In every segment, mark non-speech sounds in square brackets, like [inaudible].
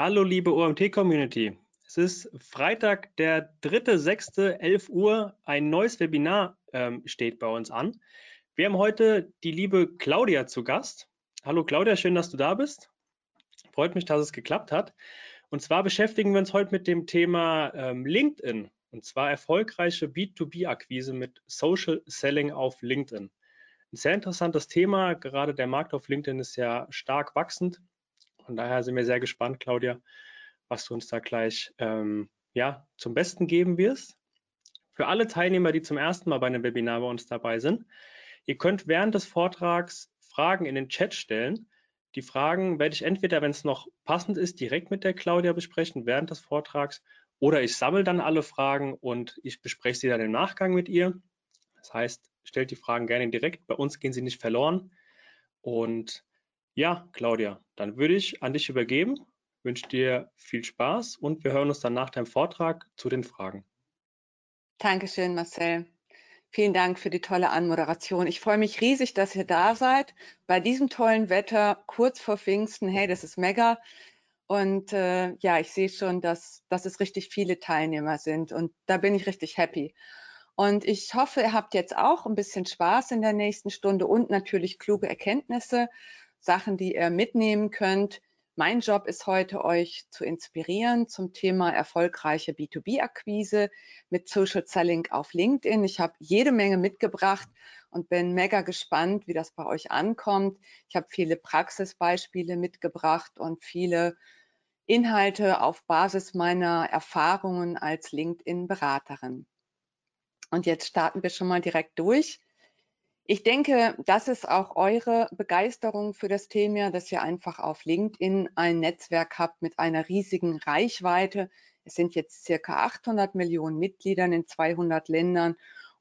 Hallo liebe OMT-Community. Es ist Freitag, der 3.6., Uhr. Ein neues Webinar ähm, steht bei uns an. Wir haben heute die liebe Claudia zu Gast. Hallo Claudia, schön, dass du da bist. Freut mich, dass es geklappt hat. Und zwar beschäftigen wir uns heute mit dem Thema ähm, LinkedIn. Und zwar erfolgreiche B2B-Akquise mit Social Selling auf LinkedIn. Ein sehr interessantes Thema. Gerade der Markt auf LinkedIn ist ja stark wachsend. Von daher sind wir sehr gespannt, Claudia, was du uns da gleich ähm, ja, zum Besten geben wirst. Für alle Teilnehmer, die zum ersten Mal bei einem Webinar bei uns dabei sind, ihr könnt während des Vortrags Fragen in den Chat stellen. Die Fragen werde ich entweder, wenn es noch passend ist, direkt mit der Claudia besprechen während des Vortrags oder ich sammle dann alle Fragen und ich bespreche sie dann im Nachgang mit ihr. Das heißt, stellt die Fragen gerne direkt. Bei uns gehen sie nicht verloren. Und ja, Claudia, dann würde ich an dich übergeben, wünsche dir viel Spaß und wir hören uns dann nach deinem Vortrag zu den Fragen. Dankeschön, Marcel. Vielen Dank für die tolle Anmoderation. Ich freue mich riesig, dass ihr da seid. Bei diesem tollen Wetter, kurz vor Pfingsten, hey, das ist mega. Und äh, ja, ich sehe schon, dass, dass es richtig viele Teilnehmer sind und da bin ich richtig happy. Und ich hoffe, ihr habt jetzt auch ein bisschen Spaß in der nächsten Stunde und natürlich kluge Erkenntnisse. Sachen, die ihr mitnehmen könnt. Mein Job ist heute, euch zu inspirieren zum Thema erfolgreiche B2B-Akquise mit Social Selling auf LinkedIn. Ich habe jede Menge mitgebracht und bin mega gespannt, wie das bei euch ankommt. Ich habe viele Praxisbeispiele mitgebracht und viele Inhalte auf Basis meiner Erfahrungen als LinkedIn-Beraterin. Und jetzt starten wir schon mal direkt durch. Ich denke, das ist auch eure Begeisterung für das Thema, dass ihr einfach auf LinkedIn ein Netzwerk habt mit einer riesigen Reichweite. Es sind jetzt circa 800 Millionen Mitgliedern in 200 Ländern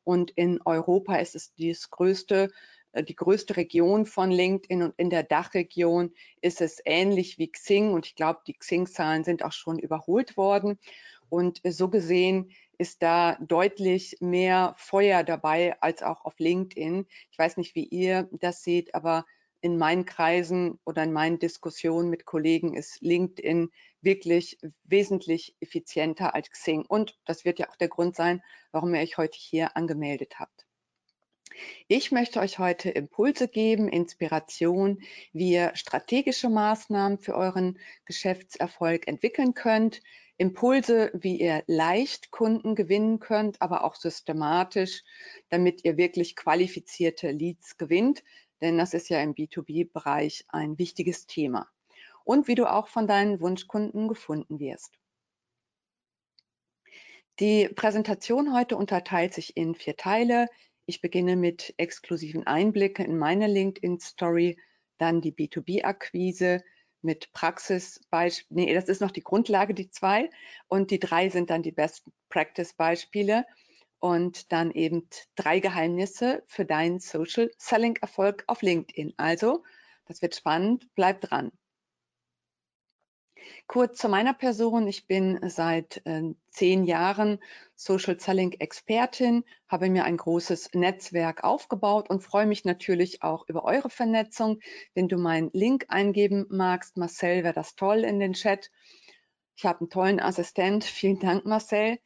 und in Europa ist es das größte, äh, die größte Region von LinkedIn und in der Dachregion ist es ähnlich wie Xing und ich glaube, die Xing-Zahlen sind auch schon überholt worden. Und so gesehen ist da deutlich mehr Feuer dabei als auch auf LinkedIn. Ich weiß nicht, wie ihr das seht, aber in meinen Kreisen oder in meinen Diskussionen mit Kollegen ist LinkedIn wirklich wesentlich effizienter als Xing. Und das wird ja auch der Grund sein, warum ihr euch heute hier angemeldet habt. Ich möchte euch heute Impulse geben, Inspiration, wie ihr strategische Maßnahmen für euren Geschäftserfolg entwickeln könnt, Impulse, wie ihr leicht Kunden gewinnen könnt, aber auch systematisch, damit ihr wirklich qualifizierte Leads gewinnt, denn das ist ja im B2B-Bereich ein wichtiges Thema. Und wie du auch von deinen Wunschkunden gefunden wirst. Die Präsentation heute unterteilt sich in vier Teile. Ich beginne mit exklusiven Einblicken in meine LinkedIn-Story, dann die B2B-Akquise, mit Praxisbeispielen. Nee, das ist noch die Grundlage, die zwei. Und die drei sind dann die Best Practice Beispiele. Und dann eben drei Geheimnisse für deinen Social Selling Erfolg auf LinkedIn. Also, das wird spannend. Bleib dran. Kurz zu meiner Person. Ich bin seit äh, zehn Jahren Social Selling Expertin, habe mir ein großes Netzwerk aufgebaut und freue mich natürlich auch über eure Vernetzung. Wenn du meinen Link eingeben magst, Marcel, wäre das toll in den Chat. Ich habe einen tollen Assistent. Vielen Dank, Marcel.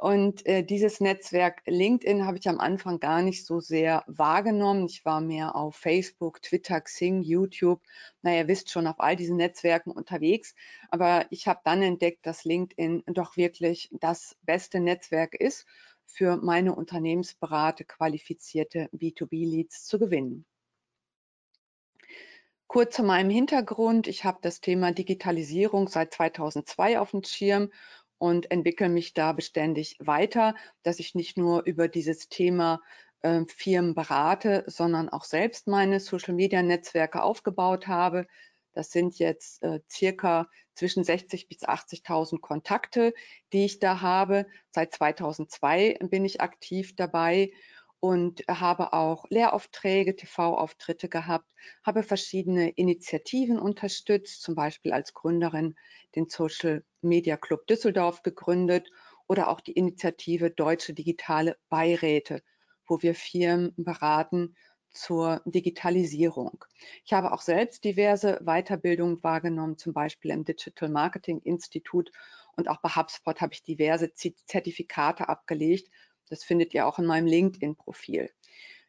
Und äh, dieses Netzwerk LinkedIn habe ich am Anfang gar nicht so sehr wahrgenommen. Ich war mehr auf Facebook, Twitter, Xing, YouTube. Na, ihr wisst schon, auf all diesen Netzwerken unterwegs. Aber ich habe dann entdeckt, dass LinkedIn doch wirklich das beste Netzwerk ist, für meine Unternehmensberate qualifizierte B2B-Leads zu gewinnen. Kurz zu meinem Hintergrund. Ich habe das Thema Digitalisierung seit 2002 auf dem Schirm und entwickle mich da beständig weiter, dass ich nicht nur über dieses Thema äh, Firmen berate, sondern auch selbst meine Social-Media-Netzwerke aufgebaut habe. Das sind jetzt äh, circa zwischen 60 bis 80.000 Kontakte, die ich da habe. Seit 2002 bin ich aktiv dabei und habe auch Lehraufträge, TV-Auftritte gehabt, habe verschiedene Initiativen unterstützt, zum Beispiel als Gründerin den Social Media Club Düsseldorf gegründet oder auch die Initiative Deutsche Digitale Beiräte, wo wir Firmen beraten, zur Digitalisierung. Ich habe auch selbst diverse Weiterbildungen wahrgenommen, zum Beispiel im Digital Marketing Institut und auch bei HubSpot habe ich diverse Zertifikate abgelegt. Das findet ihr auch in meinem LinkedIn-Profil.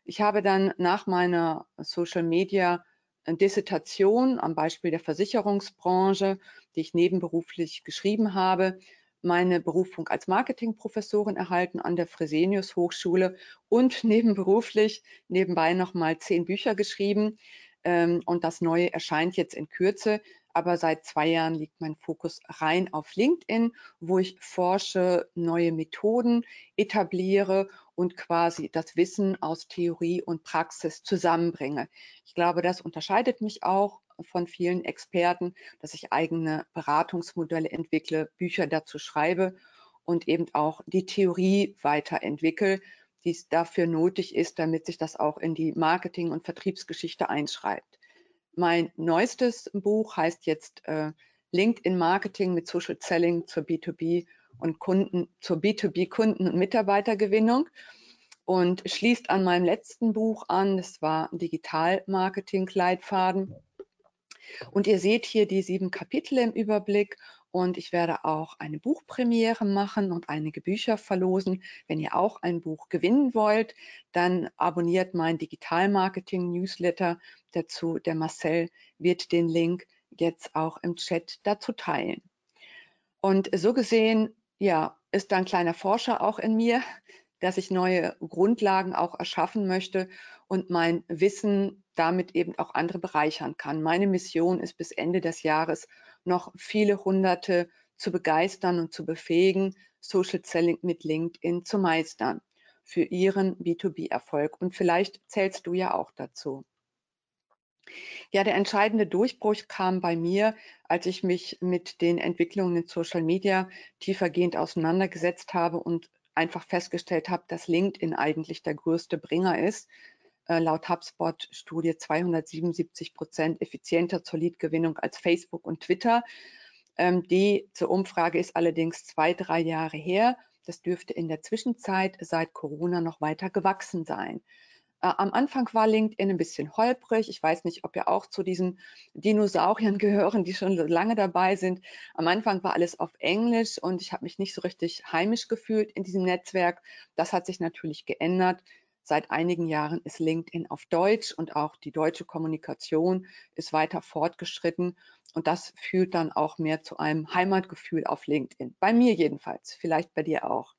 Ich habe dann nach meiner Social Media Dissertation am Beispiel der Versicherungsbranche, die ich nebenberuflich geschrieben habe, meine Berufung als Marketingprofessorin erhalten an der Fresenius Hochschule und [laughs] nebenberuflich nebenbei nochmal zehn Bücher geschrieben. Ähm, und das neue erscheint jetzt in Kürze. Aber seit zwei Jahren liegt mein Fokus rein auf LinkedIn, wo ich forsche, neue Methoden etabliere und quasi das Wissen aus Theorie und Praxis zusammenbringe. Ich glaube, das unterscheidet mich auch von vielen Experten, dass ich eigene Beratungsmodelle entwickle, Bücher dazu schreibe und eben auch die Theorie weiterentwickle, die es dafür nötig ist, damit sich das auch in die Marketing- und Vertriebsgeschichte einschreibt. Mein neuestes Buch heißt jetzt äh, LinkedIn Marketing mit Social Selling zur B2B und Kunden, zur B2B Kunden- und Mitarbeitergewinnung und schließt an meinem letzten Buch an. Das war Digital Marketing Leitfaden. Und ihr seht hier die sieben Kapitel im Überblick und ich werde auch eine Buchpremiere machen und einige Bücher verlosen. Wenn ihr auch ein Buch gewinnen wollt, dann abonniert mein Digital-Marketing-Newsletter dazu. Der Marcel wird den Link jetzt auch im Chat dazu teilen. Und so gesehen, ja, ist da ein kleiner Forscher auch in mir, dass ich neue Grundlagen auch erschaffen möchte und mein Wissen damit eben auch andere bereichern kann. Meine Mission ist bis Ende des Jahres noch viele Hunderte zu begeistern und zu befähigen, Social Selling mit LinkedIn zu meistern für ihren B2B-Erfolg. Und vielleicht zählst du ja auch dazu. Ja, der entscheidende Durchbruch kam bei mir, als ich mich mit den Entwicklungen in Social Media tiefergehend auseinandergesetzt habe und einfach festgestellt habe, dass LinkedIn eigentlich der größte Bringer ist. Äh, laut HubSpot-Studie 277 Prozent effizienter zur Lead-Gewinnung als Facebook und Twitter. Ähm, die zur Umfrage ist allerdings zwei, drei Jahre her. Das dürfte in der Zwischenzeit seit Corona noch weiter gewachsen sein. Äh, am Anfang war LinkedIn ein bisschen holprig. Ich weiß nicht, ob ihr auch zu diesen Dinosauriern [laughs] gehören, die schon lange dabei sind. Am Anfang war alles auf Englisch und ich habe mich nicht so richtig heimisch gefühlt in diesem Netzwerk. Das hat sich natürlich geändert. Seit einigen Jahren ist LinkedIn auf Deutsch und auch die deutsche Kommunikation ist weiter fortgeschritten. Und das führt dann auch mehr zu einem Heimatgefühl auf LinkedIn. Bei mir jedenfalls, vielleicht bei dir auch.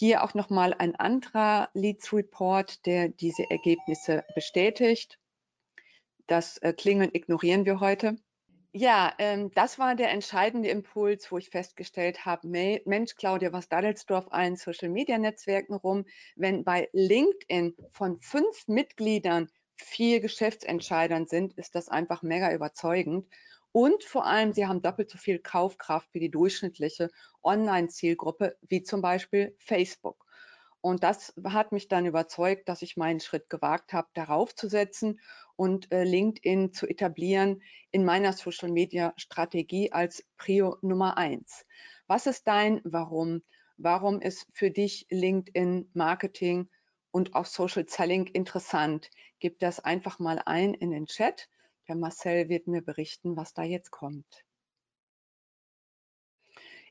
Hier auch nochmal ein anderer Leads Report, der diese Ergebnisse bestätigt. Das äh, Klingeln ignorieren wir heute. Ja, ähm, das war der entscheidende Impuls, wo ich festgestellt habe, Mensch, Claudia, was daddelst du auf allen Social-Media-Netzwerken rum? Wenn bei LinkedIn von fünf Mitgliedern vier Geschäftsentscheidern sind, ist das einfach mega überzeugend. Und vor allem, sie haben doppelt so viel Kaufkraft wie die durchschnittliche Online-Zielgruppe, wie zum Beispiel Facebook. Und das hat mich dann überzeugt, dass ich meinen Schritt gewagt habe, darauf zu setzen und äh, LinkedIn zu etablieren in meiner Social-Media-Strategie als Prio Nummer eins. Was ist dein Warum? Warum ist für dich LinkedIn Marketing und auch Social Selling interessant? Gib das einfach mal ein in den Chat. Der Marcel wird mir berichten, was da jetzt kommt.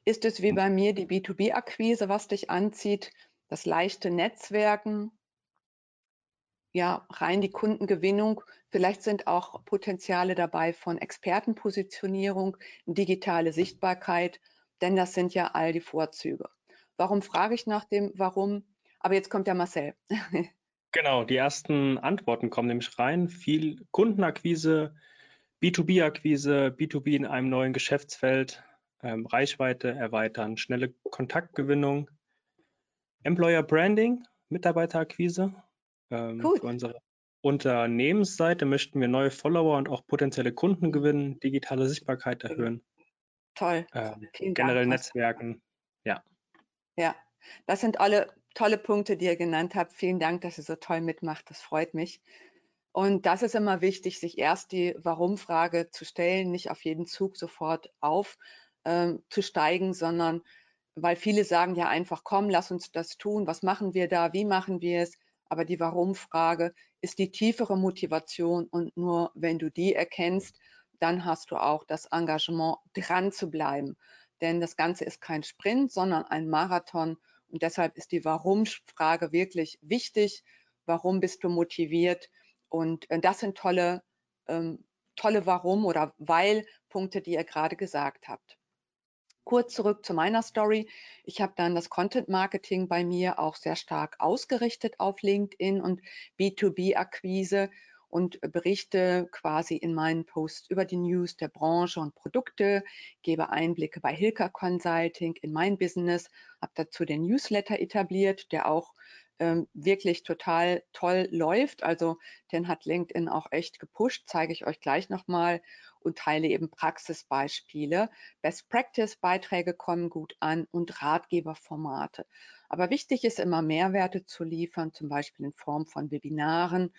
Ist es wie bei mir die B2B-Akquise, was dich anzieht, das leichte Netzwerken, ja, rein die Kundengewinnung. Vielleicht sind auch Potenziale dabei von Expertenpositionierung, digitale Sichtbarkeit, denn das sind ja all die Vorzüge. Warum frage ich nach dem Warum? Aber jetzt kommt der Marcel. [laughs] Genau, die ersten Antworten kommen nämlich rein. Viel Kundenakquise, B2B-Akquise, B2B in einem neuen Geschäftsfeld, ähm, Reichweite erweitern, schnelle Kontaktgewinnung, Employer Branding, Mitarbeiterakquise. Ähm, Für unsere Unternehmensseite möchten wir neue Follower und auch potenzielle Kunden gewinnen, digitale Sichtbarkeit erhöhen. Toll. Ähm, generell Netzwerken. Ja. Ja, das sind alle tolle Punkte, die ihr genannt habt. Vielen Dank, dass ihr so toll mitmacht. Das freut mich. Und das ist immer wichtig, sich erst die Warum-Frage zu stellen, nicht auf jeden Zug sofort aufzusteigen, ähm, sondern weil viele sagen ja einfach, komm, lass uns das tun, was machen wir da, wie machen wir es, aber die Warum-Frage ist die tiefere Motivation und nur wenn du die erkennst, dann hast du auch das Engagement, dran zu bleiben. Denn das Ganze ist kein Sprint, sondern ein Marathon. Und deshalb ist die Warum-Frage wirklich wichtig. Warum bist du motiviert? Und äh, das sind tolle, ähm, tolle Warum- oder Weil-Punkte, die ihr gerade gesagt habt. Kurz zurück zu meiner Story. Ich habe dann das Content Marketing bei mir auch sehr stark ausgerichtet auf LinkedIn und B2B-Akquise und berichte quasi in meinen Posts über die News der Branche und Produkte, gebe Einblicke bei Hilka Consulting in mein Business, habe dazu den Newsletter etabliert, der auch ähm, wirklich total toll läuft. Also den hat LinkedIn auch echt gepusht, zeige ich euch gleich nochmal und teile eben Praxisbeispiele. Best Practice Beiträge kommen gut an und Ratgeberformate. Aber wichtig ist immer Mehrwerte zu liefern, zum Beispiel in Form von Webinaren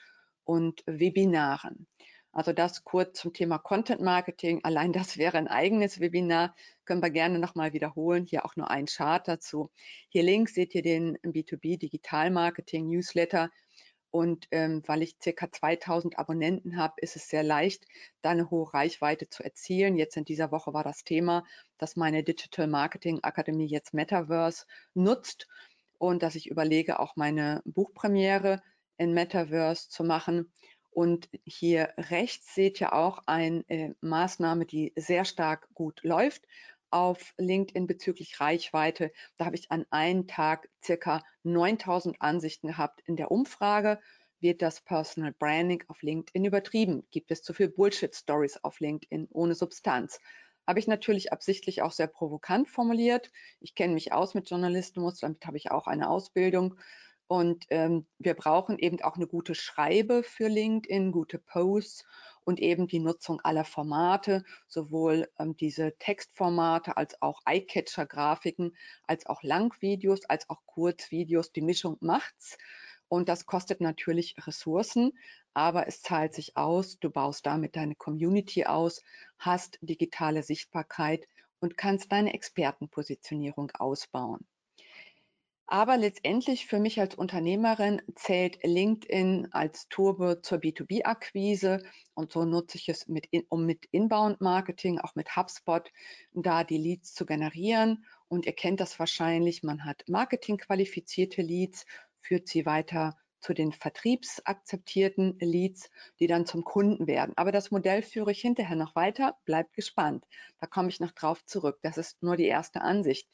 und Webinaren. Also das kurz zum Thema Content Marketing. Allein das wäre ein eigenes Webinar. Können wir gerne nochmal wiederholen. Hier auch nur ein Chart dazu. Hier links seht ihr den B2B Digital Marketing Newsletter. Und ähm, weil ich circa 2000 Abonnenten habe, ist es sehr leicht, da eine hohe Reichweite zu erzielen. Jetzt in dieser Woche war das Thema, dass meine Digital Marketing Akademie jetzt Metaverse nutzt und dass ich überlege, auch meine Buchpremiere in Metaverse zu machen. Und hier rechts seht ihr auch eine äh, Maßnahme, die sehr stark gut läuft auf LinkedIn bezüglich Reichweite. Da habe ich an einem Tag circa 9000 Ansichten gehabt. In der Umfrage wird das Personal Branding auf LinkedIn übertrieben? Gibt es zu viel Bullshit-Stories auf LinkedIn ohne Substanz? Habe ich natürlich absichtlich auch sehr provokant formuliert. Ich kenne mich aus mit Journalismus, damit habe ich auch eine Ausbildung und ähm, wir brauchen eben auch eine gute Schreibe für LinkedIn, gute Posts und eben die Nutzung aller Formate, sowohl ähm, diese Textformate als auch Eyecatcher-Grafiken, als auch Langvideos, als auch Kurzvideos. Die Mischung macht's. Und das kostet natürlich Ressourcen, aber es zahlt sich aus. Du baust damit deine Community aus, hast digitale Sichtbarkeit und kannst deine Expertenpositionierung ausbauen. Aber letztendlich für mich als Unternehmerin zählt LinkedIn als Turbo zur B2B-Akquise und so nutze ich es, mit, um mit Inbound-Marketing, auch mit HubSpot, da die Leads zu generieren. Und ihr kennt das wahrscheinlich, man hat marketingqualifizierte Leads, führt sie weiter zu den vertriebsakzeptierten Leads, die dann zum Kunden werden. Aber das Modell führe ich hinterher noch weiter, bleibt gespannt. Da komme ich noch drauf zurück. Das ist nur die erste Ansicht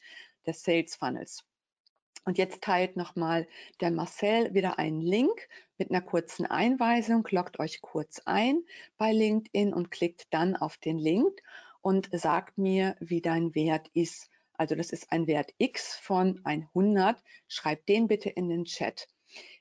des Sales Funnels. Und jetzt teilt nochmal der Marcel wieder einen Link mit einer kurzen Einweisung. Loggt euch kurz ein bei LinkedIn und klickt dann auf den Link und sagt mir, wie dein Wert ist. Also das ist ein Wert X von 100. Schreibt den bitte in den Chat.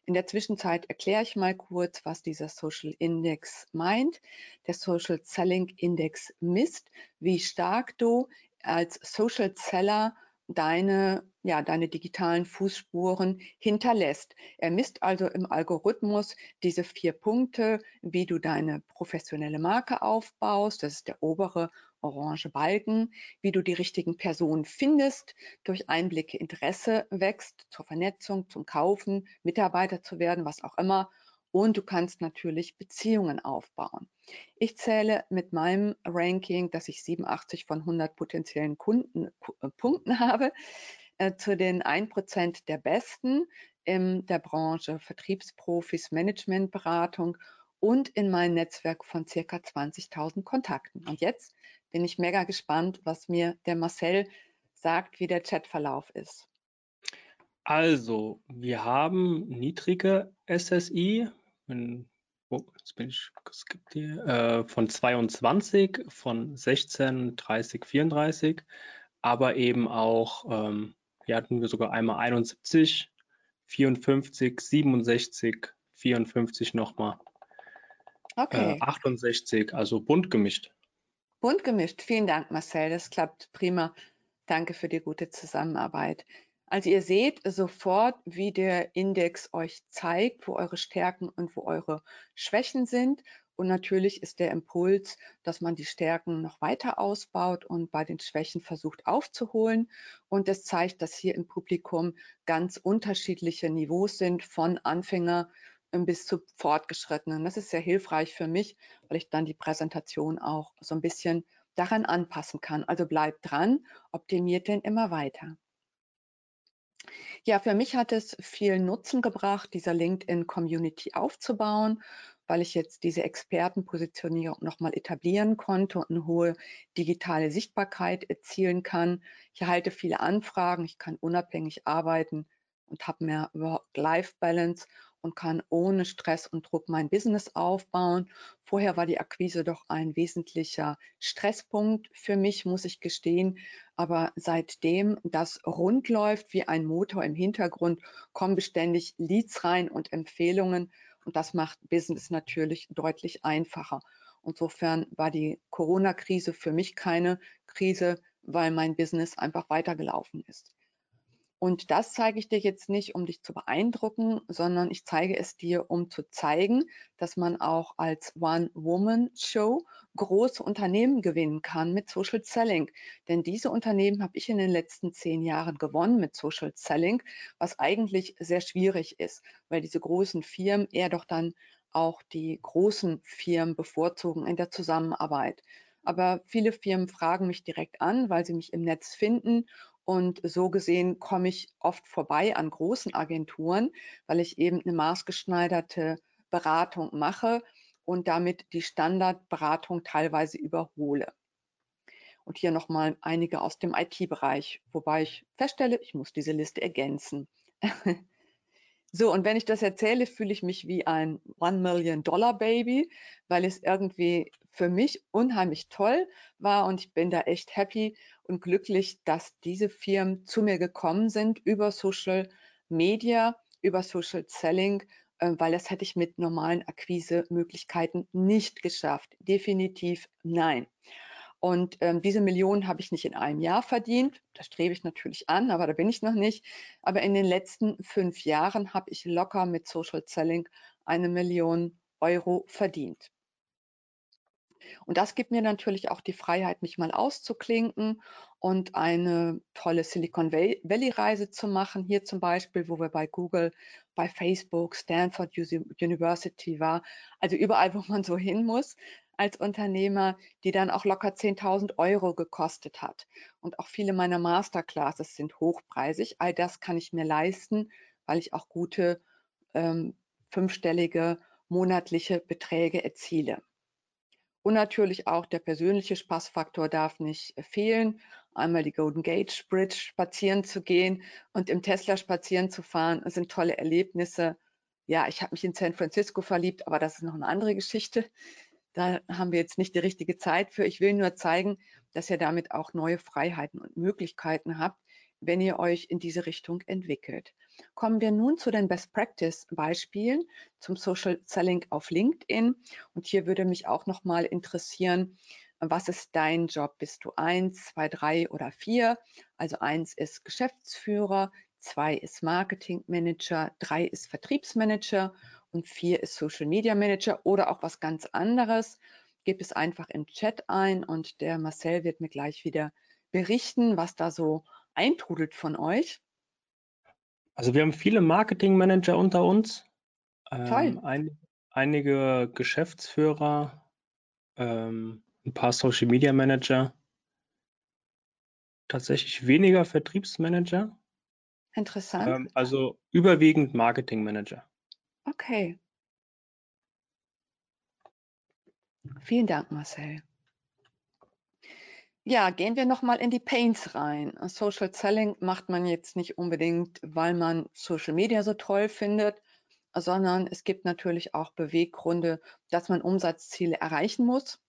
In der Zwischenzeit erkläre ich mal kurz, was dieser Social Index meint. Der Social Selling Index misst, wie stark du als Social Seller deine, ja, deine digitalen Fußspuren hinterlässt. Er misst also im Algorithmus diese vier Punkte, wie du deine professionelle Marke aufbaust, das ist der obere orange Balken, wie du die richtigen Personen findest, durch Einblicke Interesse wächst zur Vernetzung, zum Kaufen, Mitarbeiter zu werden, was auch immer und du kannst natürlich Beziehungen aufbauen. Ich zähle mit meinem Ranking, dass ich 87 von 100 potenziellen Kunden äh, Punkten [laughs] habe, äh, zu den 1% der Besten in der Branche Vertriebsprofis, Managementberatung und in mein Netzwerk von circa 20.000 Kontakten. Und jetzt bin ich mega gespannt, was mir der Marcel sagt, wie der Chatverlauf ist. Also, wir haben niedrige SSI, wenn, oh, jetzt bin ich geskippt hier, äh, von 22, von 16, 30, 34, aber eben auch, ähm, hier hatten wir sogar einmal 71, 54, 67, 54 nochmal. Okay. Äh, 68, also bunt gemischt. Bunt gemischt. Vielen Dank, Marcel. Das klappt prima. Danke für die gute Zusammenarbeit. Also ihr seht sofort, wie der Index euch zeigt, wo eure Stärken und wo eure Schwächen sind. Und natürlich ist der Impuls, dass man die Stärken noch weiter ausbaut und bei den Schwächen versucht aufzuholen. Und es zeigt, dass hier im Publikum ganz unterschiedliche Niveaus sind, von Anfänger bis zu Fortgeschrittenen. Das ist sehr hilfreich für mich, weil ich dann die Präsentation auch so ein bisschen daran anpassen kann. Also bleibt dran, optimiert den immer weiter. Ja, für mich hat es viel Nutzen gebracht, dieser LinkedIn-Community aufzubauen weil ich jetzt diese Expertenpositionierung nochmal etablieren konnte und eine hohe digitale Sichtbarkeit erzielen kann. Ich erhalte viele Anfragen, ich kann unabhängig arbeiten und habe mehr Work-Life-Balance und kann ohne Stress und Druck mein Business aufbauen. Vorher war die Akquise doch ein wesentlicher Stresspunkt für mich, muss ich gestehen. Aber seitdem das rund läuft wie ein Motor im Hintergrund, kommen beständig Leads rein und Empfehlungen. Und das macht Business natürlich deutlich einfacher. Insofern war die Corona-Krise für mich keine Krise, weil mein Business einfach weitergelaufen ist. Und das zeige ich dir jetzt nicht, um dich zu beeindrucken, sondern ich zeige es dir, um zu zeigen, dass man auch als One-Woman-Show große Unternehmen gewinnen kann mit Social Selling. Denn diese Unternehmen habe ich in den letzten zehn Jahren gewonnen mit Social Selling, was eigentlich sehr schwierig ist, weil diese großen Firmen eher doch dann auch die großen Firmen bevorzugen in der Zusammenarbeit. Aber viele Firmen fragen mich direkt an, weil sie mich im Netz finden und so gesehen komme ich oft vorbei an großen Agenturen, weil ich eben eine maßgeschneiderte Beratung mache und damit die Standardberatung teilweise überhole. Und hier nochmal einige aus dem IT-Bereich, wobei ich feststelle, ich muss diese Liste ergänzen. [laughs] So, und wenn ich das erzähle, fühle ich mich wie ein One Million Dollar Baby, weil es irgendwie für mich unheimlich toll war und ich bin da echt happy und glücklich, dass diese Firmen zu mir gekommen sind über Social Media, über Social Selling, äh, weil das hätte ich mit normalen Akquise-Möglichkeiten nicht geschafft. Definitiv nein. Und ähm, diese Millionen habe ich nicht in einem Jahr verdient. Das strebe ich natürlich an, aber da bin ich noch nicht. Aber in den letzten fünf Jahren habe ich locker mit Social Selling eine Million Euro verdient. Und das gibt mir natürlich auch die Freiheit, mich mal auszuklinken und eine tolle Silicon Valley-Reise zu machen. Hier zum Beispiel, wo wir bei Google, bei Facebook, Stanford University war. Also überall, wo man so hin muss als Unternehmer, die dann auch locker 10.000 Euro gekostet hat. Und auch viele meiner Masterclasses sind hochpreisig. All das kann ich mir leisten, weil ich auch gute ähm, fünfstellige monatliche Beträge erziele. Und natürlich auch der persönliche Spaßfaktor darf nicht fehlen. Einmal die Golden Gate Bridge spazieren zu gehen und im Tesla spazieren zu fahren, das sind tolle Erlebnisse. Ja, ich habe mich in San Francisco verliebt, aber das ist noch eine andere Geschichte. Da haben wir jetzt nicht die richtige Zeit für. Ich will nur zeigen, dass ihr damit auch neue Freiheiten und Möglichkeiten habt, wenn ihr euch in diese Richtung entwickelt. Kommen wir nun zu den Best Practice Beispielen zum Social Selling auf LinkedIn. Und hier würde mich auch nochmal interessieren, was ist dein Job? Bist du eins, zwei, drei oder vier? Also eins ist Geschäftsführer, zwei ist Marketing Manager, drei ist Vertriebsmanager und vier ist Social Media Manager oder auch was ganz anderes. Gib es einfach im Chat ein und der Marcel wird mir gleich wieder berichten, was da so eintrudelt von euch. Also wir haben viele Marketingmanager unter uns, ähm, ein, einige Geschäftsführer, ähm, ein paar Social Media Manager, tatsächlich weniger Vertriebsmanager, Interessant. ähm, also überwiegend Marketingmanager. Okay. Vielen Dank, Marcel. Ja, gehen wir nochmal in die Pains rein. Social Selling macht man jetzt nicht unbedingt, weil man Social Media so toll findet, sondern es gibt natürlich auch Beweggründe, dass man Umsatzziele erreichen muss.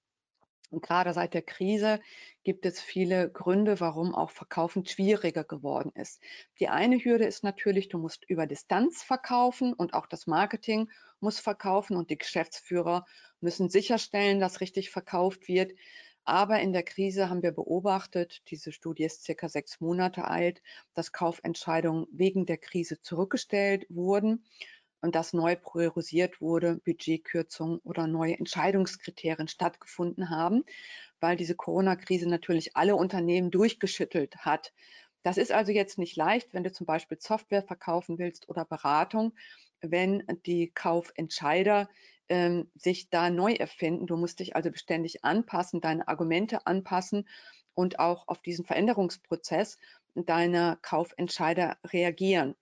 Und gerade seit der Krise gibt es viele Gründe, warum auch Verkaufen schwieriger geworden ist. Die eine Hürde ist natürlich, du musst über Distanz verkaufen und auch das Marketing muss verkaufen und die Geschäftsführer müssen sicherstellen, dass richtig verkauft wird. Aber in der Krise haben wir beobachtet, diese Studie ist circa sechs Monate alt, dass Kaufentscheidungen wegen der Krise zurückgestellt wurden. Und dass neu priorisiert wurde, Budgetkürzungen oder neue Entscheidungskriterien stattgefunden haben, weil diese Corona-Krise natürlich alle Unternehmen durchgeschüttelt hat. Das ist also jetzt nicht leicht, wenn du zum Beispiel Software verkaufen willst oder Beratung, wenn die Kaufentscheider ähm, sich da neu erfinden. Du musst dich also beständig anpassen, deine Argumente anpassen und auch auf diesen Veränderungsprozess deiner Kaufentscheider reagieren.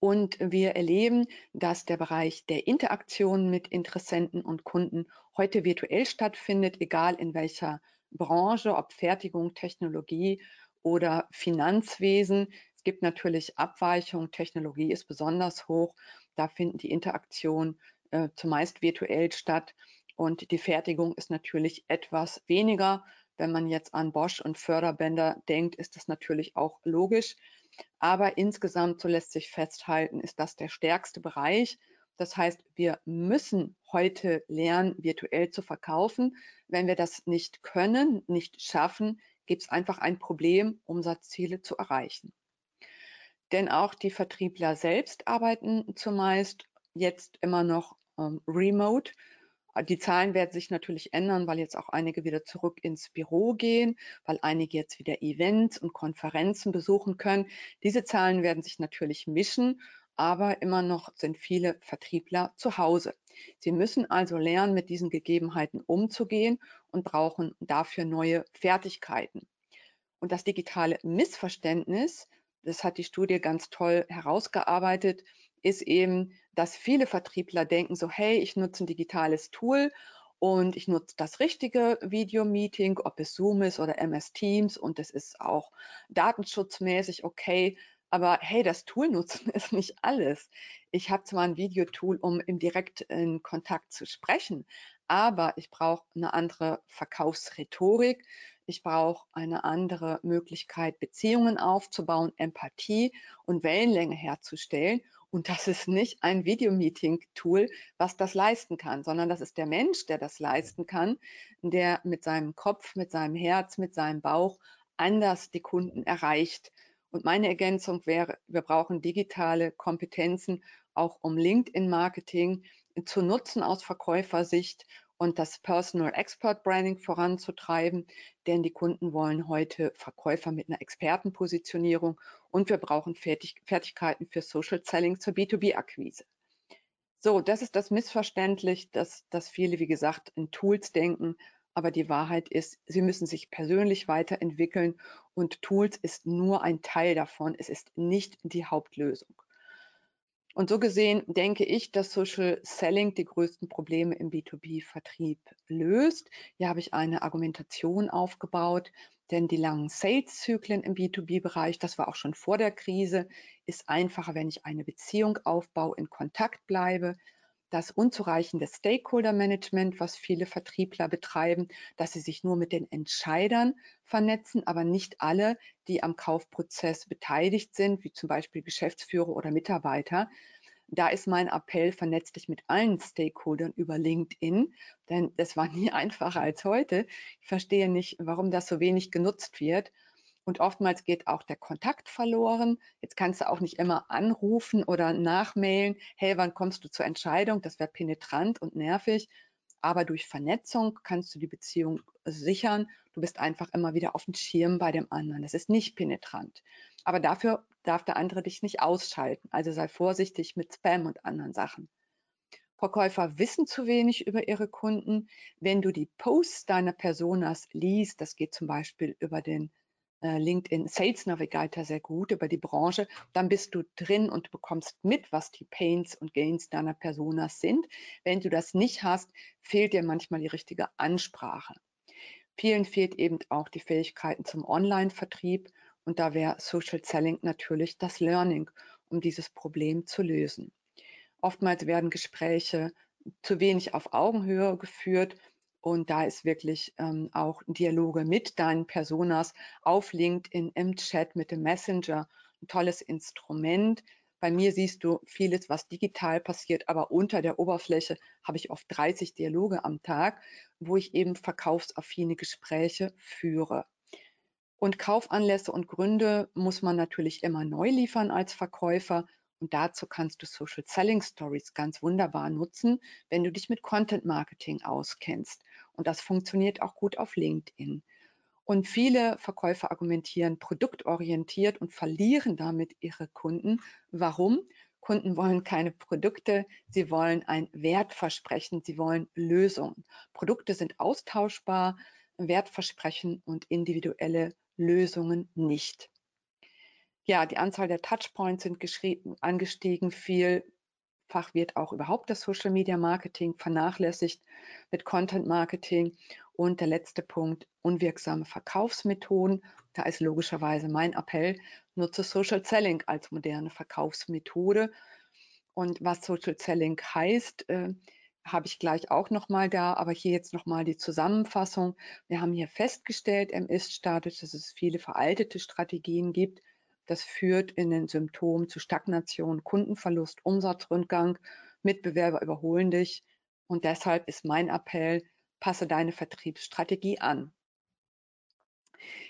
Und wir erleben, dass der Bereich der Interaktion mit Interessenten und Kunden heute virtuell stattfindet, egal in welcher Branche, ob Fertigung, Technologie oder Finanzwesen. Es gibt natürlich Abweichungen. Technologie ist besonders hoch. Da finden die Interaktionen äh, zumeist virtuell statt. Und die Fertigung ist natürlich etwas weniger. Wenn man jetzt an Bosch und Förderbänder denkt, ist das natürlich auch logisch. Aber insgesamt, so lässt sich festhalten, ist das der stärkste Bereich. Das heißt, wir müssen heute lernen, virtuell zu verkaufen. Wenn wir das nicht können, nicht schaffen, gibt es einfach ein Problem, Umsatzziele zu erreichen. Denn auch die Vertriebler selbst arbeiten zumeist jetzt immer noch ähm, remote. Die Zahlen werden sich natürlich ändern, weil jetzt auch einige wieder zurück ins Büro gehen, weil einige jetzt wieder Events und Konferenzen besuchen können. Diese Zahlen werden sich natürlich mischen, aber immer noch sind viele Vertriebler zu Hause. Sie müssen also lernen, mit diesen Gegebenheiten umzugehen und brauchen dafür neue Fertigkeiten. Und das digitale Missverständnis, das hat die Studie ganz toll herausgearbeitet, ist eben, dass viele Vertriebler denken so, hey, ich nutze ein digitales Tool und ich nutze das richtige Videomeeting, ob es Zoom ist oder MS Teams und es ist auch datenschutzmäßig okay. Aber hey, das Tool nutzen ist nicht alles. Ich habe zwar ein Videotool, um im direkt in Kontakt zu sprechen, aber ich brauche eine andere Verkaufsrhetorik. Ich brauche eine andere Möglichkeit, Beziehungen aufzubauen, Empathie und Wellenlänge herzustellen. Und das ist nicht ein Videomeeting-Tool, was das leisten kann, sondern das ist der Mensch, der das leisten kann, der mit seinem Kopf, mit seinem Herz, mit seinem Bauch anders die Kunden erreicht. Und meine Ergänzung wäre, wir brauchen digitale Kompetenzen, auch um LinkedIn-Marketing zu nutzen aus Verkäufersicht und das Personal Expert Branding voranzutreiben, denn die Kunden wollen heute Verkäufer mit einer Expertenpositionierung und wir brauchen Fertig Fertigkeiten für Social Selling zur B2B-Akquise. So, das ist das missverständlich, dass, dass viele, wie gesagt, in Tools denken, aber die Wahrheit ist, sie müssen sich persönlich weiterentwickeln und Tools ist nur ein Teil davon. Es ist nicht die Hauptlösung. Und so gesehen denke ich, dass Social Selling die größten Probleme im B2B-Vertrieb löst. Hier habe ich eine Argumentation aufgebaut, denn die langen Sales-Zyklen im B2B-Bereich, das war auch schon vor der Krise, ist einfacher, wenn ich eine Beziehung aufbaue, in Kontakt bleibe. Das unzureichende Stakeholder-Management, was viele Vertriebler betreiben, dass sie sich nur mit den Entscheidern vernetzen, aber nicht alle, die am Kaufprozess beteiligt sind, wie zum Beispiel Geschäftsführer oder Mitarbeiter. Da ist mein Appell, vernetz dich mit allen Stakeholdern über LinkedIn, denn das war [laughs] nie einfacher als heute. Ich verstehe nicht, warum das so wenig genutzt wird. Und oftmals geht auch der Kontakt verloren. Jetzt kannst du auch nicht immer anrufen oder nachmailen, hey, wann kommst du zur Entscheidung? Das wäre penetrant und nervig. Aber durch Vernetzung kannst du die Beziehung sichern. Du bist einfach immer wieder auf dem Schirm bei dem anderen. Das ist nicht penetrant. Aber dafür darf der andere dich nicht ausschalten. Also sei vorsichtig mit Spam und anderen Sachen. Verkäufer wissen zu wenig über ihre Kunden. Wenn du die Posts deiner Personas liest, das geht zum Beispiel über den LinkedIn Sales Navigator sehr gut über die Branche, dann bist du drin und bekommst mit, was die Pains und Gains deiner Personas sind. Wenn du das nicht hast, fehlt dir manchmal die richtige Ansprache. Vielen fehlt eben auch die Fähigkeiten zum Online-Vertrieb und da wäre Social Selling natürlich das Learning, um dieses Problem zu lösen. Oftmals werden Gespräche zu wenig auf Augenhöhe geführt und da ist wirklich ähm, auch Dialoge mit deinen Personas auf LinkedIn, im Chat, mit dem Messenger ein tolles Instrument. Bei mir siehst du vieles, was digital passiert, aber unter der Oberfläche habe ich oft 30 Dialoge am Tag, wo ich eben verkaufsaffine Gespräche führe. Und Kaufanlässe und Gründe muss man natürlich immer neu liefern als Verkäufer Und dazu kannst du Social Selling Stories ganz wunderbar nutzen, wenn du dich mit Content Marketing auskennst. Und das funktioniert auch gut auf LinkedIn. Und viele Verkäufer argumentieren produktorientiert und verlieren damit ihre Kunden. Warum? Kunden wollen keine Produkte, sie wollen ein Wertversprechen, sie wollen Lösungen. Produkte sind austauschbar, Wertversprechen und individuelle Lösungen nicht. Ja, die Anzahl der Touchpoints sind angestiegen. Vielfach wird auch überhaupt das Social Media Marketing vernachlässigt mit Content Marketing. Und der letzte Punkt, unwirksame Verkaufsmethoden. Da ist logischerweise mein Appell, nutze Social Selling als moderne Verkaufsmethode. Und was Social Selling heißt, äh, habe ich gleich auch nochmal da, aber hier jetzt nochmal die Zusammenfassung. Wir haben hier festgestellt im Ist-Status, dass es viele veraltete Strategien gibt, das führt in den Symptomen zu Stagnation, Kundenverlust, Umsatzrückgang. Mitbewerber überholen dich. Und deshalb ist mein Appell, passe deine Vertriebsstrategie an.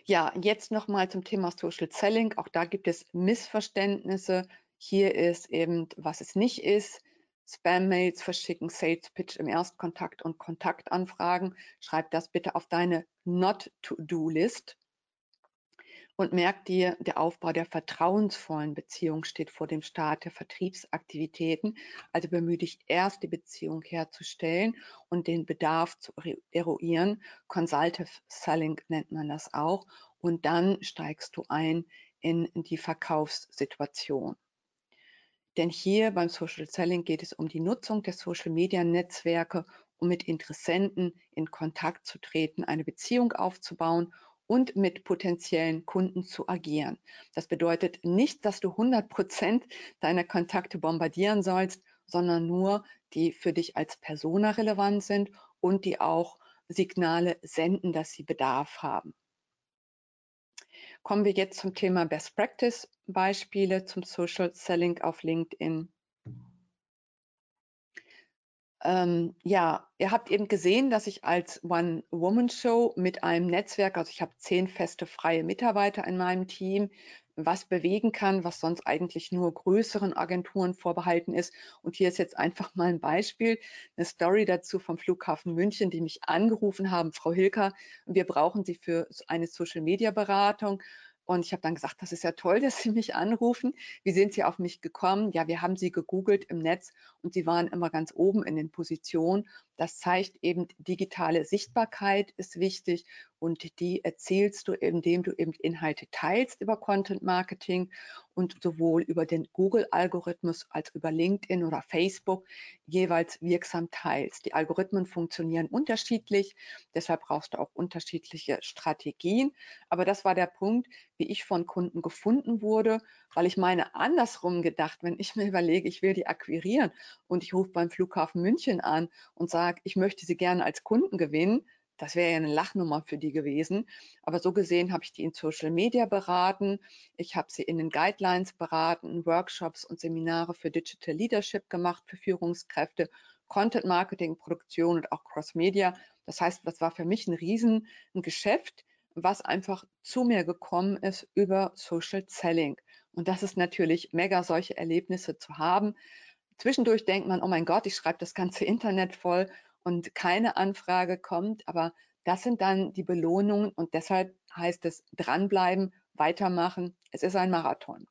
Ja, jetzt nochmal zum Thema Social Selling. Auch da gibt es Missverständnisse. Hier ist eben, was es nicht ist. Spam-Mails verschicken, Sales Pitch im Erstkontakt und Kontaktanfragen. Schreib das bitte auf deine Not-to-Do-List. Und merkt dir, der Aufbau der vertrauensvollen Beziehung steht vor dem Start der Vertriebsaktivitäten. Also bemühe dich erst, die Beziehung herzustellen und den Bedarf zu eruieren. Consultative Selling nennt man das auch. Und dann steigst du ein in die Verkaufssituation. Denn hier beim Social Selling geht es um die Nutzung der Social Media Netzwerke, um mit Interessenten in Kontakt zu treten, eine Beziehung aufzubauen und mit potenziellen Kunden zu agieren. Das bedeutet nicht, dass du 100 Prozent deiner Kontakte bombardieren sollst, sondern nur die für dich als Persona relevant sind und die auch Signale senden, dass sie Bedarf haben. Kommen wir jetzt zum Thema Best Practice Beispiele zum Social Selling auf LinkedIn. Ähm, ja, ihr habt eben gesehen, dass ich als One-Woman-Show mit einem Netzwerk, also ich habe zehn feste freie Mitarbeiter in meinem Team, was bewegen kann, was sonst eigentlich nur größeren Agenturen vorbehalten ist. Und hier ist jetzt einfach mal ein Beispiel, eine Story dazu vom Flughafen München, die mich angerufen haben, Frau Hilker, wir brauchen Sie für eine Social-Media-Beratung. Und ich habe dann gesagt, das ist ja toll, [laughs] dass Sie mich anrufen. Wie sind Sie auf mich gekommen? Ja, wir haben Sie gegoogelt im Netz und Sie waren immer ganz oben in den Positionen. Das zeigt eben, digitale Sichtbarkeit ist wichtig und die erzielst du, indem du eben Inhalte teilst über Content Marketing und sowohl über den Google-Algorithmus als über LinkedIn oder Facebook jeweils wirksam teilst. Die Algorithmen funktionieren unterschiedlich, deshalb brauchst du auch unterschiedliche Strategien. Aber das war der Punkt, wie ich von Kunden gefunden wurde, weil ich meine andersrum gedacht, wenn ich mir überlege, ich will die akquirieren und ich rufe beim Flughafen München an und sage, ich möchte sie gerne als Kunden gewinnen, das wäre ja eine Lachnummer für die gewesen. Aber so gesehen habe ich die in Social Media beraten. Ich habe sie in den Guidelines beraten, Workshops und Seminare für Digital Leadership gemacht, für Führungskräfte, Content Marketing, Produktion und auch Cross Media. Das heißt, das war für mich ein riesen ein Geschäft, was einfach zu mir gekommen ist über Social Selling. Und das ist natürlich mega, solche Erlebnisse zu haben. Zwischendurch denkt man, oh mein Gott, ich schreibe das ganze Internet voll und keine Anfrage kommt. Aber das sind dann die Belohnungen und deshalb heißt es dranbleiben, weitermachen. Es ist ein Marathon.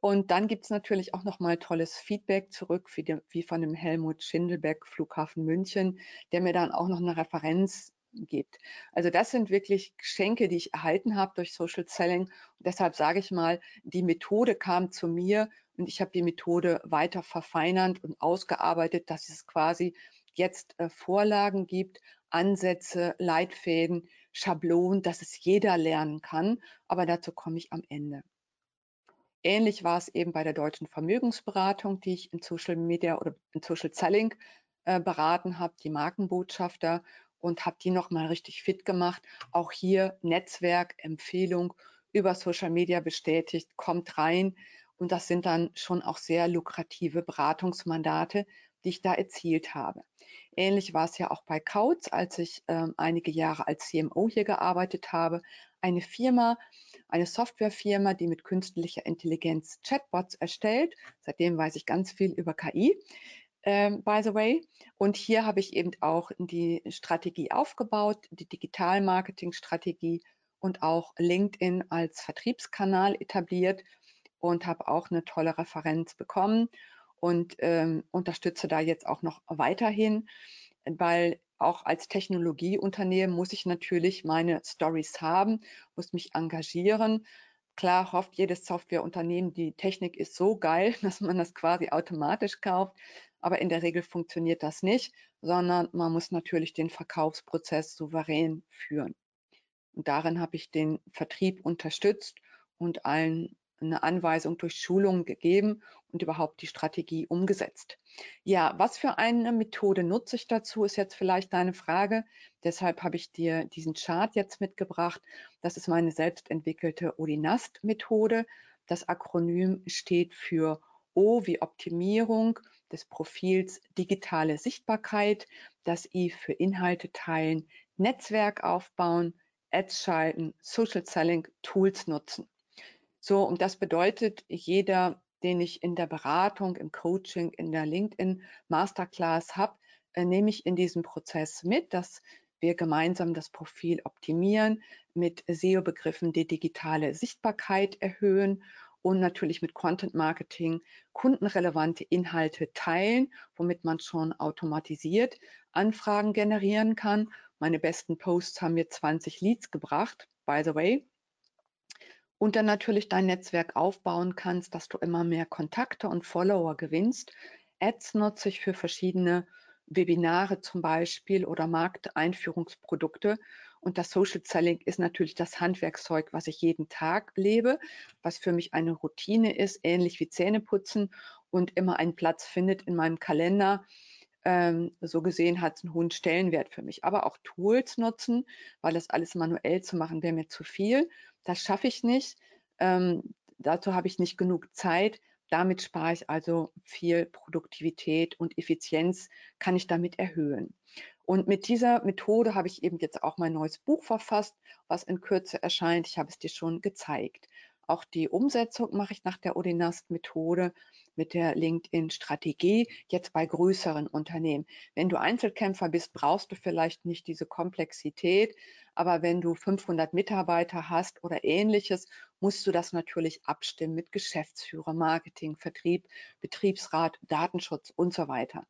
Und dann gibt es natürlich auch nochmal tolles Feedback zurück, wie, de, wie von dem Helmut Schindelbeck, Flughafen München, der mir dann auch noch eine Referenz gibt. Also das sind wirklich Geschenke, die ich erhalten habe durch Social Selling. Und deshalb sage ich mal, die Methode kam zu mir und ich habe die Methode weiter verfeinert und ausgearbeitet, dass es quasi jetzt äh, Vorlagen gibt, Ansätze, Leitfäden, Schablonen, dass es jeder lernen kann. Aber dazu komme ich am Ende. Ähnlich war es eben bei der deutschen Vermögensberatung, die ich in Social Media oder in Social Selling äh, beraten habe, die Markenbotschafter und habe die nochmal richtig fit gemacht. Auch hier Netzwerk, Empfehlung über Social Media bestätigt, kommt rein. Und das sind dann schon auch sehr lukrative Beratungsmandate, die ich da erzielt habe. Ähnlich war es ja auch bei Kautz, als ich ähm, einige Jahre als CMO hier gearbeitet habe. Eine Firma, eine Softwarefirma, die mit künstlicher Intelligenz Chatbots erstellt. Seitdem weiß ich ganz viel über KI, ähm, by the way. Und hier habe ich eben auch die Strategie aufgebaut, die Digital-Marketing-Strategie und auch LinkedIn als Vertriebskanal etabliert und habe auch eine tolle Referenz bekommen und ähm, unterstütze da jetzt auch noch weiterhin, weil auch als Technologieunternehmen muss ich natürlich meine Stories haben, muss mich engagieren. Klar hofft jedes Softwareunternehmen, die Technik ist so geil, [laughs] dass man das quasi automatisch kauft. Aber in der Regel funktioniert das nicht, sondern man muss natürlich den Verkaufsprozess souverän führen. Und darin habe ich den Vertrieb unterstützt und allen eine Anweisung durch Schulungen gegeben und überhaupt die Strategie umgesetzt. Ja, was für eine Methode nutze ich dazu, ist jetzt vielleicht deine Frage. Deshalb habe ich dir diesen Chart jetzt mitgebracht. Das ist meine selbst entwickelte Odinast-Methode. Das Akronym steht für O wie Optimierung des Profils digitale Sichtbarkeit, das I für Inhalte teilen, Netzwerk aufbauen, Ads schalten, Social Selling, Tools nutzen. So, und das bedeutet, jeder, den ich in der Beratung, im Coaching, in der LinkedIn Masterclass habe, äh, nehme ich in diesem Prozess mit, dass wir gemeinsam das Profil optimieren, mit SEO-Begriffen die digitale Sichtbarkeit erhöhen und natürlich mit Content Marketing kundenrelevante Inhalte teilen, womit man schon automatisiert Anfragen generieren kann. Meine besten Posts haben mir 20 Leads gebracht, by the way und dann natürlich dein Netzwerk aufbauen kannst, dass du immer mehr Kontakte und Follower gewinnst. Ads nutze ich für verschiedene Webinare zum Beispiel oder Markteinführungsprodukte. Und das Social Selling ist natürlich das Handwerkszeug, was ich jeden Tag lebe, was für mich eine Routine ist, ähnlich wie Zähneputzen und immer einen Platz findet in meinem Kalender. Ähm, so gesehen hat es einen hohen Stellenwert für mich. Aber auch Tools nutzen, weil das alles manuell zu machen wäre mir zu viel. Das schaffe ich nicht. Ähm, dazu habe ich nicht genug Zeit. Damit spare ich also viel Produktivität und Effizienz kann ich damit erhöhen. Und mit dieser Methode habe ich eben jetzt auch mein neues Buch verfasst, was in Kürze erscheint. Ich habe es dir schon gezeigt. Auch die Umsetzung mache ich nach der Odinast-Methode mit der LinkedIn-Strategie, jetzt bei größeren Unternehmen. Wenn du Einzelkämpfer bist, brauchst du vielleicht nicht diese Komplexität, aber wenn du 500 Mitarbeiter hast oder ähnliches, musst du das natürlich abstimmen mit Geschäftsführer, Marketing, Vertrieb, Betriebsrat, Datenschutz und so weiter.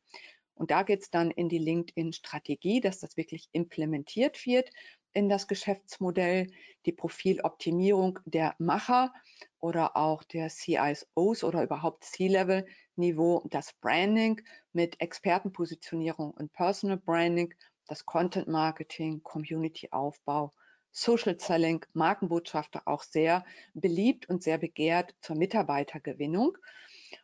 Und da geht es dann in die LinkedIn-Strategie, dass das wirklich implementiert wird in das Geschäftsmodell, die Profiloptimierung der Macher oder auch der CISOs oder überhaupt C-Level-Niveau, das Branding mit Expertenpositionierung und Personal Branding, das Content Marketing, Community-Aufbau, Social Selling, Markenbotschafter auch sehr beliebt und sehr begehrt zur Mitarbeitergewinnung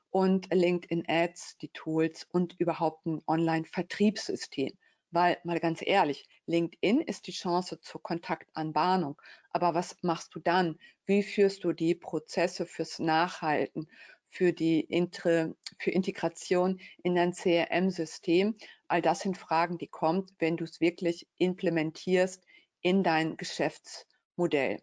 und LinkedIn Ads, die Tools und überhaupt ein Online-Vertriebssystem. Weil, mal ganz ehrlich, LinkedIn ist die Chance zur Kontaktanbahnung. Aber was machst du dann? Wie führst du die Prozesse fürs Nachhalten, für die Intre, für Integration in dein CRM-System? All das sind Fragen, die kommen, wenn du es wirklich implementierst in dein Geschäftsmodell.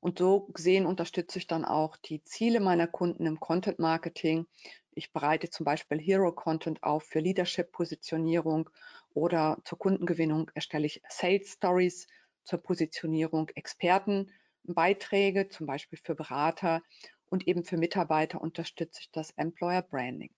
Und so gesehen unterstütze ich dann auch die Ziele meiner Kunden im Content Marketing. Ich bereite zum Beispiel Hero Content auf für Leadership-Positionierung oder zur Kundengewinnung erstelle ich Sales Stories zur Positionierung Expertenbeiträge, zum Beispiel für Berater und eben für Mitarbeiter unterstütze ich das Employer Branding.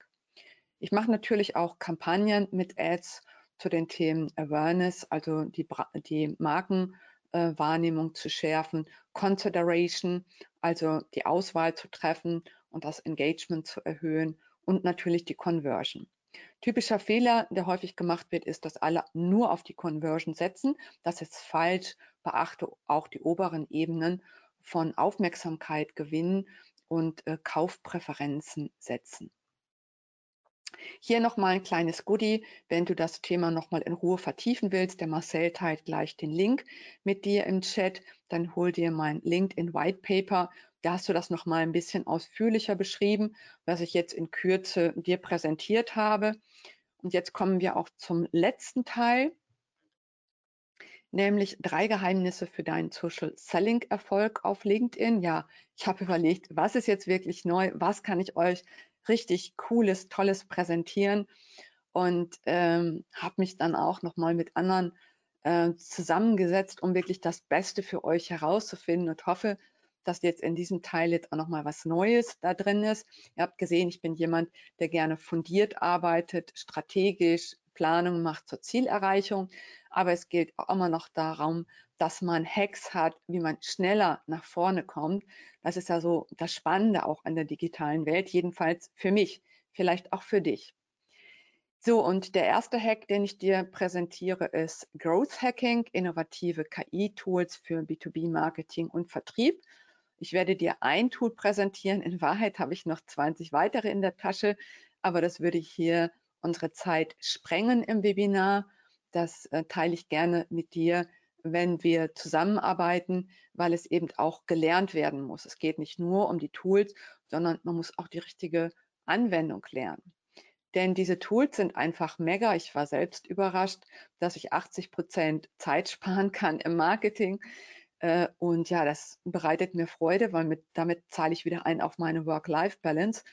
Ich mache natürlich auch Kampagnen mit Ads zu den Themen Awareness, also die, die Markenwahrnehmung äh, zu schärfen, Consideration, also die Auswahl zu treffen und das Engagement zu erhöhen und natürlich die Conversion. Typischer Fehler, der häufig gemacht wird, ist, dass alle nur auf die Conversion setzen. Das ist falsch. Beachte auch die oberen Ebenen von Aufmerksamkeit gewinnen und äh, Kaufpräferenzen setzen. Hier nochmal ein kleines Goodie, wenn du das Thema nochmal in Ruhe vertiefen willst. Der Marcel teilt gleich den Link mit dir im Chat. Dann hol dir mein LinkedIn White Paper. Da hast du das nochmal ein bisschen ausführlicher beschrieben, was ich jetzt in Kürze dir präsentiert habe. Und jetzt kommen wir auch zum letzten Teil, nämlich drei Geheimnisse für deinen Social Selling Erfolg auf LinkedIn. Ja, ich habe überlegt, was ist jetzt wirklich neu? Was kann ich euch richtig cooles, tolles präsentieren? Und ähm, habe mich dann auch nochmal mit anderen äh, zusammengesetzt, um wirklich das Beste für euch herauszufinden und hoffe, dass jetzt in diesem Teil jetzt auch nochmal was Neues da drin ist. Ihr habt gesehen, ich bin jemand, der gerne fundiert arbeitet, strategisch Planung macht zur Zielerreichung. Aber es geht auch immer noch darum, dass man Hacks hat, wie man schneller nach vorne kommt. Das ist ja so das Spannende auch an der digitalen Welt, jedenfalls für mich, vielleicht auch für dich. So, und der erste Hack, den ich dir präsentiere, ist Growth Hacking, innovative KI-Tools für B2B-Marketing und Vertrieb. Ich werde dir ein Tool präsentieren. In Wahrheit habe ich noch 20 weitere in der Tasche, aber das würde ich hier unsere Zeit sprengen im Webinar. Das äh, teile ich gerne mit dir, wenn wir zusammenarbeiten, weil es eben auch gelernt werden muss. Es geht nicht nur um die Tools, sondern man muss auch die richtige Anwendung lernen. Denn diese Tools sind einfach mega. Ich war selbst überrascht, dass ich 80 Prozent Zeit sparen kann im Marketing. Äh, und ja, das bereitet mir Freude, weil mit, damit zahle ich wieder ein auf meine Work-Life-Balance.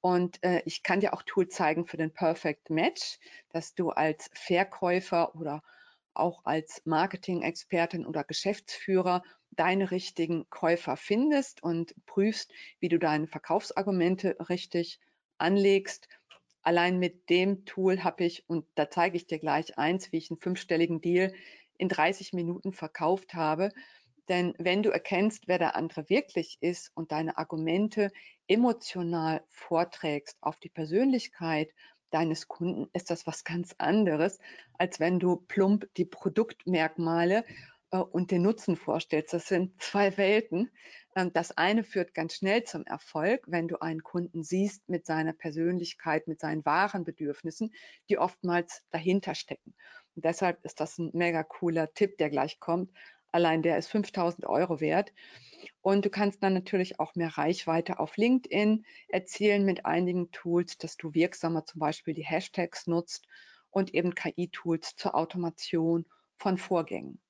Und äh, ich kann dir auch Tools zeigen für den Perfect Match, dass du als Verkäufer oder auch als Marketing-Expertin oder Geschäftsführer deine richtigen Käufer findest und prüfst, wie du deine Verkaufsargumente richtig anlegst. Allein mit dem Tool habe ich, und da zeige ich dir gleich eins, wie ich einen fünfstelligen Deal in 30 Minuten verkauft habe. Denn wenn du erkennst, wer der andere wirklich ist und deine Argumente emotional vorträgst auf die Persönlichkeit deines Kunden, ist das was ganz anderes, als wenn du plump die Produktmerkmale äh, und den Nutzen vorstellst. Das sind [laughs] zwei Welten. Ähm, das eine führt ganz schnell zum Erfolg, wenn du einen Kunden siehst mit seiner Persönlichkeit, mit seinen wahren Bedürfnissen, die oftmals dahinter stecken. Und deshalb ist das ein mega cooler Tipp, der gleich kommt. Allein der ist 5000 Euro wert. Und du kannst dann natürlich auch mehr Reichweite auf LinkedIn erzielen mit einigen Tools, dass du wirksamer zum Beispiel die Hashtags nutzt und eben KI-Tools zur Automation von Vorgängen.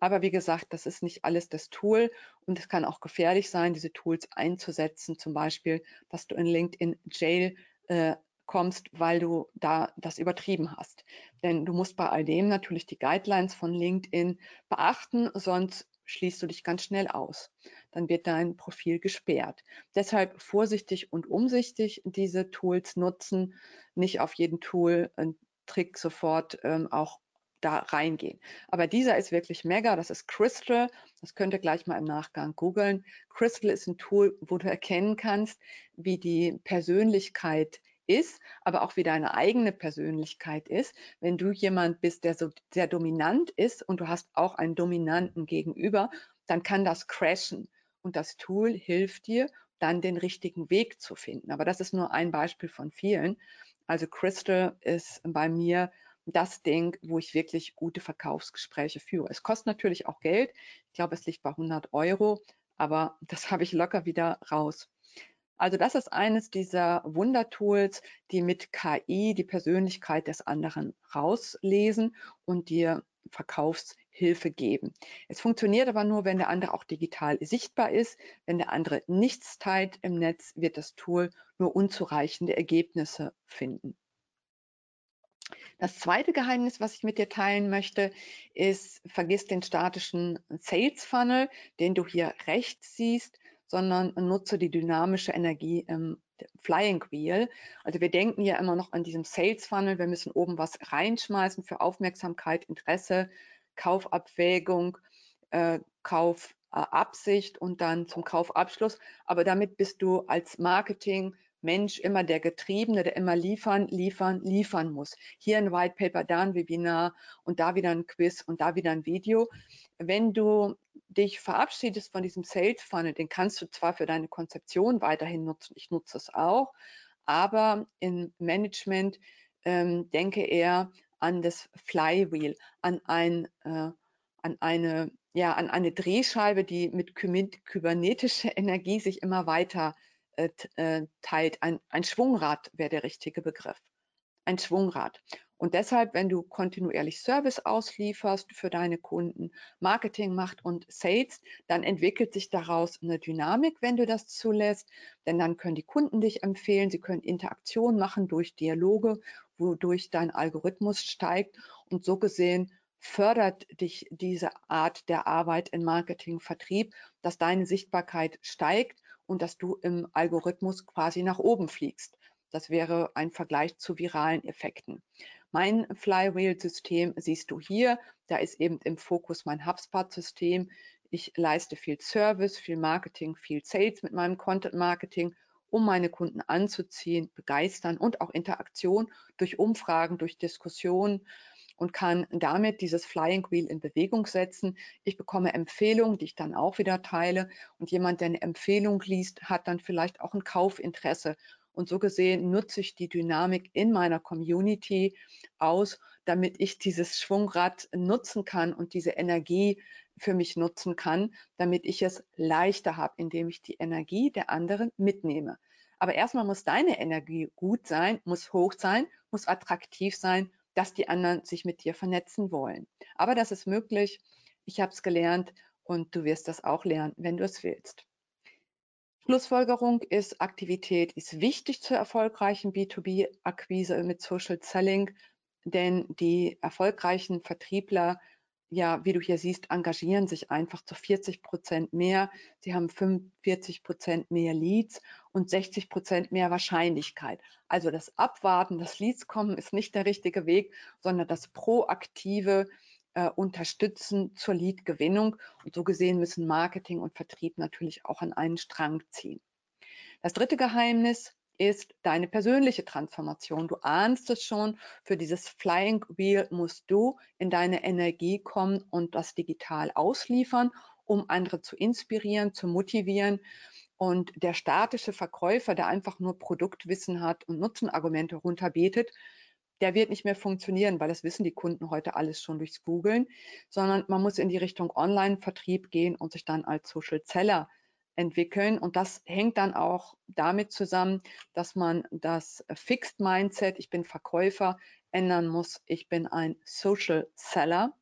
Aber wie gesagt, das ist nicht alles das Tool und es kann auch gefährlich sein, diese Tools einzusetzen, zum Beispiel, dass du in LinkedIn Jail äh, kommst, weil du da das übertrieben hast. Denn du musst bei all dem natürlich die Guidelines von LinkedIn beachten, sonst schließt du dich ganz schnell aus. Dann wird dein Profil gesperrt. Deshalb vorsichtig und umsichtig diese Tools nutzen, nicht auf jeden Tool einen Trick sofort ähm, auch da reingehen. Aber dieser ist wirklich mega. Das ist Crystal. Das könnt ihr gleich mal im Nachgang googeln. Crystal ist ein Tool, wo du erkennen kannst, wie die Persönlichkeit ist, aber auch wie deine eigene Persönlichkeit ist. Wenn du jemand bist, der so sehr dominant ist und du hast auch einen dominanten Gegenüber, dann kann das crashen. Und das Tool hilft dir, dann den richtigen Weg zu finden. Aber das ist nur ein Beispiel von vielen. Also Crystal ist bei mir das Ding, wo ich wirklich gute Verkaufsgespräche führe. Es kostet natürlich auch Geld. Ich glaube, es liegt bei 100 Euro, aber das [laughs] habe ich locker wieder raus. Also das ist eines dieser Wundertools, die mit KI die Persönlichkeit des anderen rauslesen und dir Verkaufshilfe geben. Es funktioniert aber nur, wenn der andere auch digital sichtbar ist. Wenn der andere nichts teilt im Netz, wird das Tool nur unzureichende Ergebnisse finden. Das zweite Geheimnis, was ich mit dir teilen möchte, ist, vergiss den statischen Sales Funnel, den du hier rechts siehst sondern nutze die dynamische Energie im Flying Wheel. Also wir denken ja immer noch an diesem Sales Funnel. Wir müssen oben was reinschmeißen für Aufmerksamkeit, Interesse, Kaufabwägung, äh, Kaufabsicht und dann zum Kaufabschluss. Aber damit bist du als Marketing Mensch immer der Getriebene, der immer liefern, liefern, liefern muss. Hier ein White Paper, da ein Webinar und da wieder ein Quiz und da wieder ein Video. Wenn du dich verabschiedest von diesem Sales Funnel, den kannst du zwar für deine Konzeption weiterhin nutzen, ich nutze es auch, aber im Management ähm, denke eher an das Flywheel, an ein äh, an eine ja an eine Drehscheibe, die mit kybernetischer [laughs] Energie sich immer weiter äh, äh, teilt. Ein, ein Schwungrad wäre der richtige Begriff. ein Schwungrad. Und deshalb, wenn du kontinuierlich Service auslieferst für deine Kunden, Marketing macht und Sales, dann entwickelt sich daraus eine Dynamik, wenn du das zulässt. Denn dann können die Kunden dich empfehlen, sie können Interaktion machen durch Dialoge, wodurch dein Algorithmus steigt. Und so gesehen fördert dich diese Art der Arbeit in Marketing, Vertrieb, dass deine Sichtbarkeit steigt und dass du im Algorithmus quasi nach oben fliegst. Das wäre ein Vergleich zu viralen Effekten. Mein Flywheel-System siehst du hier. Da ist eben im Fokus mein HubSpot-System. Ich leiste viel Service, viel Marketing, viel Sales mit meinem Content-Marketing, um meine Kunden anzuziehen, begeistern und auch Interaktion durch Umfragen, durch Diskussionen und kann damit dieses Flying Wheel in Bewegung setzen. Ich bekomme Empfehlungen, die ich dann auch wieder teile. Und jemand, der eine Empfehlung liest, hat dann vielleicht auch ein Kaufinteresse und so gesehen nutze ich die Dynamik in meiner Community aus, damit ich dieses Schwungrad nutzen kann und diese Energie für mich nutzen kann, damit ich es leichter habe, indem ich die Energie der anderen mitnehme. Aber erstmal muss deine Energie gut sein, muss hoch sein, muss attraktiv sein, dass die anderen sich mit dir vernetzen wollen. Aber das ist möglich. Ich habe es gelernt und du wirst das auch lernen, wenn du es willst. Schlussfolgerung ist, Aktivität ist wichtig zur erfolgreichen B2B-Akquise mit Social Selling, denn die erfolgreichen Vertriebler, ja, wie du hier siehst, engagieren sich einfach zu 40 Prozent mehr. Sie haben 45 Prozent mehr Leads und 60 Prozent mehr Wahrscheinlichkeit. Also das Abwarten, das Leads kommen, ist nicht der richtige Weg, sondern das proaktive äh, unterstützen zur Lead-Gewinnung. Und so gesehen müssen Marketing und Vertrieb natürlich auch an einen Strang ziehen. Das dritte Geheimnis ist deine persönliche Transformation. Du ahnst es schon, für dieses Flying Wheel musst du in deine Energie kommen und das digital ausliefern, um andere zu inspirieren, zu motivieren. Und der statische Verkäufer, der einfach nur Produktwissen hat und Nutzenargumente runterbetet, der wird nicht mehr funktionieren, weil das wissen die Kunden heute alles schon durchs Googlen, sondern man muss in die Richtung Online-Vertrieb gehen und sich dann als Social Seller entwickeln. Und das hängt dann auch damit zusammen, dass man das Fixed Mindset, ich bin Verkäufer, ändern muss. Ich bin ein Social Seller.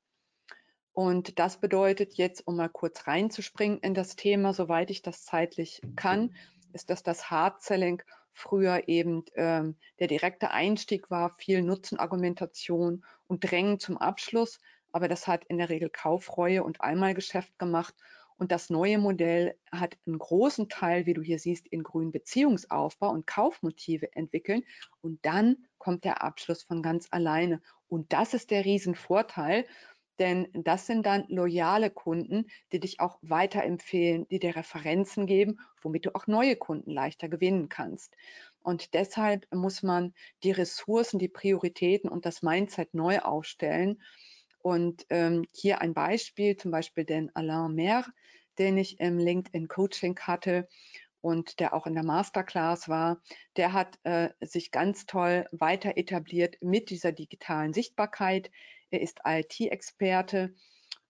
Und das bedeutet jetzt, um mal kurz reinzuspringen in das Thema, soweit ich das zeitlich kann, ist das das Hard Selling früher eben ähm, der direkte Einstieg war, viel Nutzenargumentation und Drängen zum Abschluss. Aber das hat in der Regel Kaufreue und Einmalgeschäft gemacht. Und das neue Modell hat einen großen Teil, wie du hier siehst, in grünen Beziehungsaufbau und Kaufmotive entwickeln. Und dann kommt der Abschluss von ganz alleine. Und das ist der Riesenvorteil denn das sind dann loyale Kunden, die dich auch weiterempfehlen, die dir Referenzen geben, womit du auch neue Kunden leichter gewinnen kannst. Und deshalb muss man die Ressourcen, die Prioritäten und das Mindset neu aufstellen. Und ähm, hier ein Beispiel, zum Beispiel den Alain Mer, den ich im LinkedIn Coaching hatte und der auch in der Masterclass war, der hat äh, sich ganz toll weiter etabliert mit dieser digitalen Sichtbarkeit. Er ist IT-Experte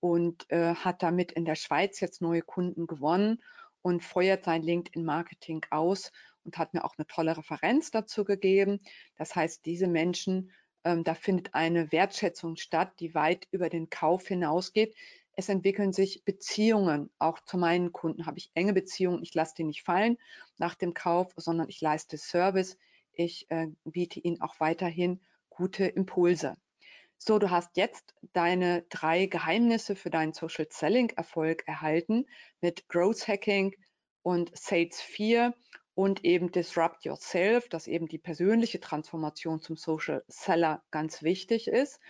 und äh, hat damit in der Schweiz jetzt neue Kunden gewonnen und feuert sein LinkedIn-Marketing aus und hat mir auch eine tolle Referenz dazu gegeben. Das heißt, diese Menschen, ähm, da findet eine Wertschätzung statt, die weit über den Kauf hinausgeht. Es entwickeln sich Beziehungen. Auch zu meinen Kunden habe ich enge Beziehungen. Ich lasse die nicht fallen nach dem Kauf, sondern ich leiste Service. Ich äh, biete ihnen auch weiterhin gute Impulse. So, du hast jetzt deine drei Geheimnisse für deinen Social Selling Erfolg erhalten mit Growth Hacking und Sales 4 und eben Disrupt Yourself, dass eben die persönliche Transformation zum Social Seller ganz wichtig ist.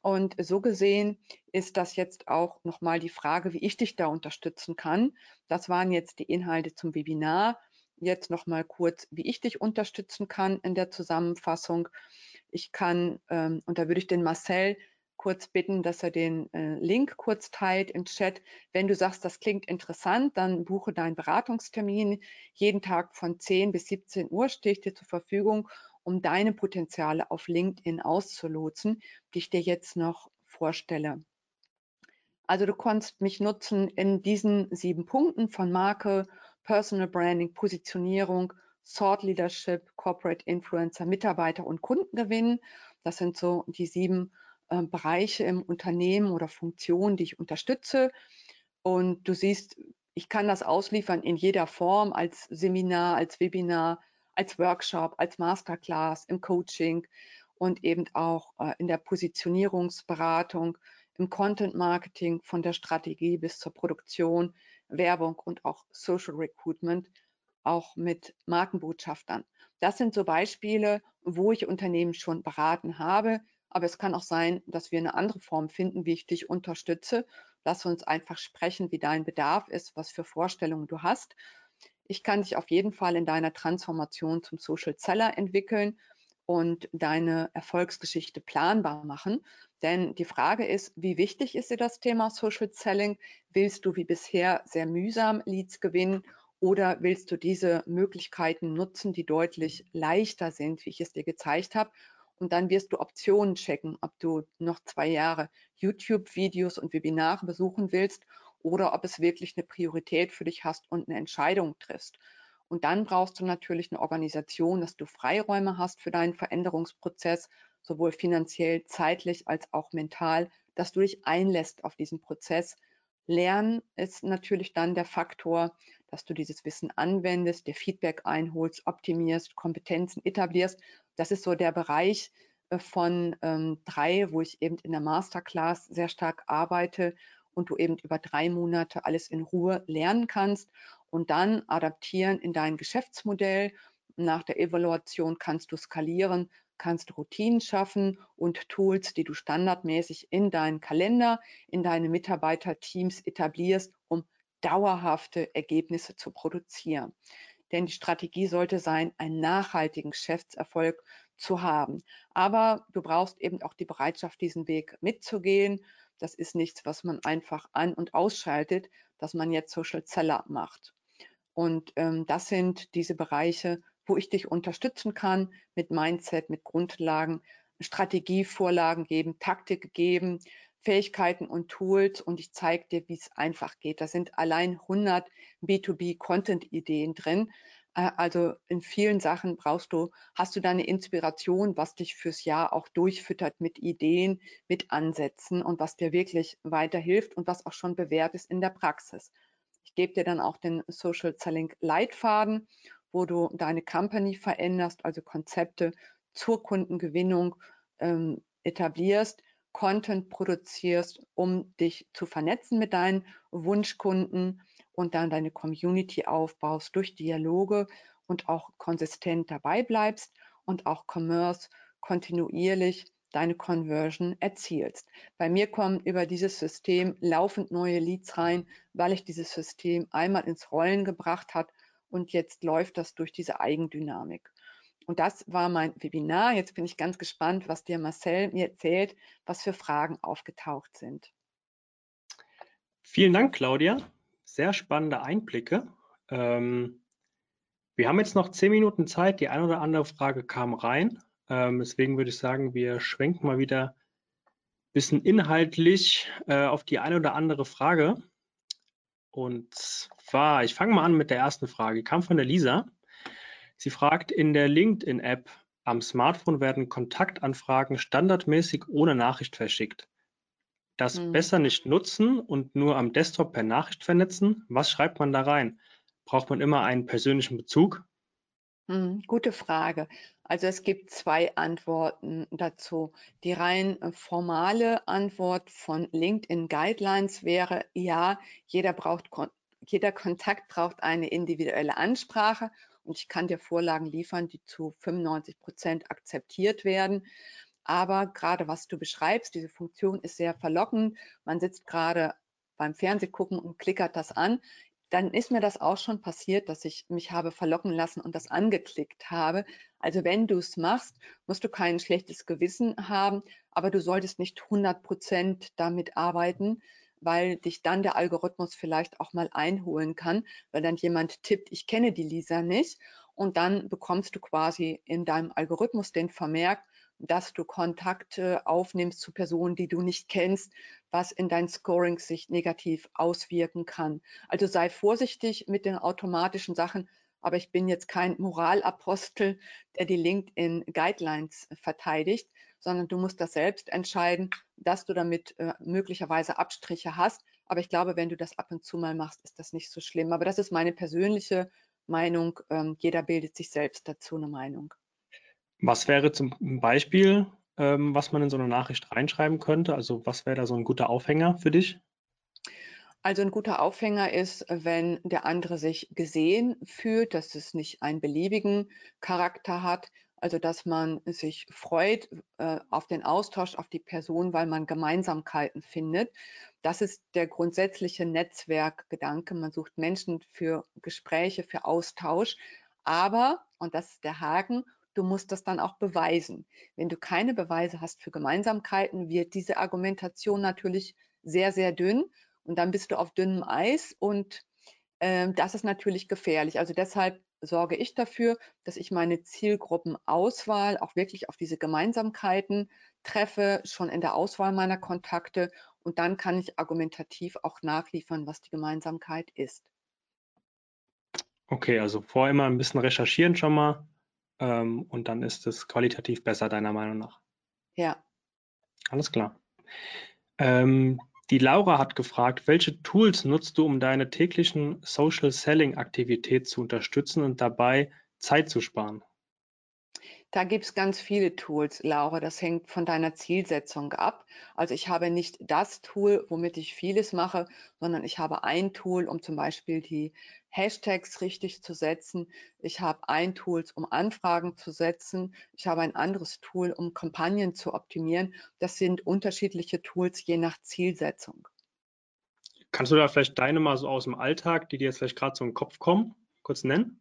Und so gesehen ist das jetzt auch nochmal die Frage, wie ich dich da unterstützen kann. Das waren jetzt die Inhalte zum Webinar. Jetzt nochmal kurz, wie ich dich unterstützen kann in der Zusammenfassung. Ich kann, ähm, und da würde ich den Marcel kurz bitten, dass er den äh, Link kurz teilt im Chat. Wenn du sagst, das klingt interessant, dann buche deinen Beratungstermin. Jeden Tag von 10 bis 17 Uhr stehe ich dir zur Verfügung, um deine Potenziale auf LinkedIn auszulotsen, die ich dir jetzt noch vorstelle. Also du kannst mich nutzen in diesen sieben Punkten von Marke, Personal Branding, Positionierung, Thought Leadership, Corporate Influencer, Mitarbeiter und Kunden gewinnen. Das sind so die sieben äh, Bereiche im Unternehmen oder Funktionen, die ich unterstütze. Und du siehst, ich kann das ausliefern in jeder Form, als Seminar, als Webinar, als Workshop, als Masterclass, im Coaching und eben auch äh, in der Positionierungsberatung, im Content Marketing, von der Strategie bis zur Produktion, Werbung und auch Social Recruitment, auch mit Markenbotschaftern. Das sind so Beispiele, wo ich Unternehmen schon beraten habe. Aber es kann auch sein, dass wir eine andere Form finden, wie ich dich unterstütze. Lass uns einfach sprechen, wie dein Bedarf ist, was für Vorstellungen du hast. Ich kann dich auf jeden Fall in deiner Transformation zum Social Seller entwickeln und deine Erfolgsgeschichte planbar machen. Denn die Frage ist, wie wichtig ist dir das Thema Social Selling? Willst du wie bisher sehr mühsam Leads gewinnen oder willst du diese Möglichkeiten nutzen, die deutlich leichter sind, wie ich es dir gezeigt habe? Und dann wirst du Optionen checken, ob du noch zwei Jahre YouTube-Videos und Webinare besuchen willst oder ob es wirklich eine Priorität für dich hast und eine Entscheidung triffst. Und dann brauchst du natürlich eine Organisation, dass du Freiräume hast für deinen Veränderungsprozess, sowohl finanziell, zeitlich als auch mental, dass du dich einlässt auf diesen Prozess. Lernen ist natürlich dann der Faktor, dass du dieses Wissen anwendest, dir Feedback einholst, optimierst, Kompetenzen etablierst. Das ist so der Bereich äh, von ähm, drei, wo ich eben in der Masterclass sehr stark arbeite und du eben über drei Monate alles in Ruhe lernen kannst und dann adaptieren in dein Geschäftsmodell. Nach der Evaluation kannst du skalieren, kannst Routinen schaffen und Tools, die du standardmäßig in deinen Kalender, in deine Mitarbeiterteams etablierst, um dauerhafte Ergebnisse zu produzieren. Denn die Strategie sollte sein, einen nachhaltigen Geschäftserfolg zu haben. Aber du brauchst eben auch die Bereitschaft, diesen Weg mitzugehen. Das ist nichts, was man einfach an- und ausschaltet, dass man jetzt Social Seller macht. Und ähm, das sind diese Bereiche, wo ich dich unterstützen kann mit Mindset, mit Grundlagen, Strategievorlagen geben, Taktik geben, Fähigkeiten und Tools und ich zeige dir, wie es einfach geht. Da sind allein 100 B2B-Content-Ideen drin. Äh, also in vielen Sachen brauchst du, hast du deine Inspiration, was dich fürs Jahr auch durchfüttert mit Ideen, mit Ansätzen und was dir wirklich weiterhilft und was auch schon bewährt ist in der Praxis. Ich gebe dir dann auch den Social Selling Leitfaden, wo du deine Company veränderst, also Konzepte zur Kundengewinnung ähm, etablierst, Content produzierst, um dich zu vernetzen mit deinen Wunschkunden und dann deine Community aufbaust durch Dialoge und auch konsistent dabei bleibst und auch Commerce kontinuierlich deine Conversion erzielst. Bei mir kommen über dieses System laufend neue Leads rein, weil ich dieses System einmal ins Rollen gebracht hat und jetzt läuft das durch diese Eigendynamik. Und das war mein Webinar. Jetzt bin ich ganz gespannt, was dir Marcel mir erzählt, was für Fragen aufgetaucht sind. Vielen Dank, Claudia. Sehr spannende Einblicke. Ähm, wir haben jetzt noch zehn Minuten Zeit. Die eine oder andere Frage kam rein. Ähm, deswegen würde ich sagen, wir schwenken mal wieder ein bisschen inhaltlich äh, auf die eine oder andere Frage. Und zwar, ich fange mal an mit der ersten Frage. Kam von der Lisa. Sie fragt, in der LinkedIn-App am Smartphone werden Kontaktanfragen standardmäßig ohne Nachricht verschickt. Das hm. besser nicht nutzen und nur am Desktop per Nachricht vernetzen. Was schreibt man da rein? Braucht man immer einen persönlichen Bezug? Hm, gute Frage. Also es gibt zwei Antworten dazu. Die rein äh, formale Antwort von LinkedIn Guidelines wäre, ja, jeder braucht, jeder Kontakt braucht eine individuelle Ansprache und ich kann dir Vorlagen liefern, die zu 95 Prozent akzeptiert werden. Aber gerade was du beschreibst, diese Funktion ist sehr verlockend. Man sitzt gerade beim Fernsehgucken und klickert das an. Dann ist mir das auch schon passiert, dass ich mich habe verlocken lassen und das angeklickt habe. Also wenn du es machst, musst du kein schlechtes Gewissen haben, aber du solltest nicht 100 Prozent damit arbeiten, weil dich dann der Algorithmus vielleicht auch mal einholen kann, weil dann jemand tippt, ich kenne die Lisa nicht. Und dann bekommst du quasi in deinem Algorithmus den Vermerk, dass du Kontakte aufnimmst zu Personen, die du nicht kennst, was in dein Scoring sich negativ auswirken kann. Also sei vorsichtig mit den automatischen Sachen, aber ich bin jetzt kein Moralapostel, der die LinkedIn Guidelines verteidigt, sondern du musst das selbst entscheiden, dass du damit äh, möglicherweise Abstriche hast. Aber ich glaube, wenn du das ab und zu mal machst, ist das nicht so schlimm. Aber das ist meine persönliche Meinung. Ähm, jeder bildet sich selbst dazu eine Meinung. Was wäre zum Beispiel, ähm, was man in so eine Nachricht reinschreiben könnte? Also was wäre da so ein guter Aufhänger für dich? Also ein guter Aufhänger ist, wenn der andere sich gesehen fühlt, dass es nicht einen beliebigen Charakter hat, also dass man sich freut äh, auf den Austausch, auf die Person, weil man Gemeinsamkeiten findet. Das ist der grundsätzliche Netzwerkgedanke. Man sucht Menschen für Gespräche, für Austausch. Aber, und das ist der Haken, du musst das dann auch beweisen. Wenn du keine Beweise hast für Gemeinsamkeiten, wird diese Argumentation natürlich sehr, sehr dünn und dann bist du auf dünnem Eis und äh, das ist natürlich gefährlich. Also deshalb sorge ich dafür, dass ich meine Zielgruppenauswahl auch wirklich auf diese Gemeinsamkeiten treffe, schon in der Auswahl meiner Kontakte und dann kann ich argumentativ auch nachliefern, was die Gemeinsamkeit ist. Okay, also vorher immer ein bisschen recherchieren schon mal ähm, und dann ist es qualitativ besser, deiner Meinung nach. Ja. Alles klar. Ähm, die Laura hat gefragt, welche Tools nutzt du, um deine täglichen Social Selling Aktivität zu unterstützen und dabei Zeit zu sparen? Da gibt es ganz viele Tools, Laura. Das hängt von deiner Zielsetzung ab. Also ich habe nicht das Tool, womit ich vieles mache, sondern ich habe ein Tool, um zum Beispiel die Hashtags richtig zu setzen. Ich habe ein Tool, um Anfragen zu setzen. Ich habe ein anderes Tool, um Kampagnen zu optimieren. Das sind unterschiedliche Tools je nach Zielsetzung. Kannst du da vielleicht deine mal so aus dem Alltag, die dir jetzt vielleicht gerade so im Kopf kommen, kurz nennen?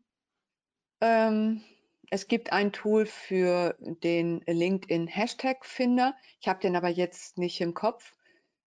Ähm, es gibt ein Tool für den LinkedIn Hashtag Finder. Ich habe den aber jetzt nicht im Kopf.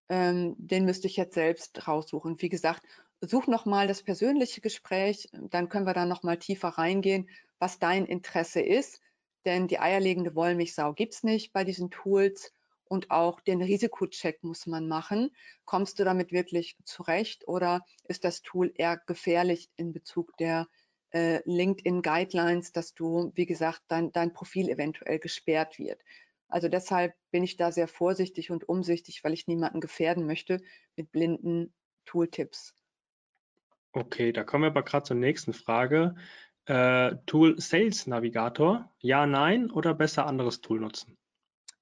Ähm, den müsste ich jetzt selbst raussuchen. Wie gesagt, such nochmal das persönliche Gespräch, dann können wir da nochmal tiefer reingehen, was dein Interesse ist. Denn die eierlegende Wollmilchsau gibt es nicht bei diesen Tools. Und auch den Risikocheck muss man machen. Kommst du damit wirklich zurecht oder ist das Tool eher gefährlich in Bezug der äh, LinkedIn Guidelines, dass du, wie gesagt, dein, dein Profil eventuell gesperrt wird. Also deshalb bin ich da sehr vorsichtig und umsichtig, weil ich niemanden gefährden möchte mit blinden Tooltips. Okay, da kommen wir aber gerade zur nächsten Frage. Äh, Tool Sales Navigator, ja, nein oder besser anderes Tool nutzen?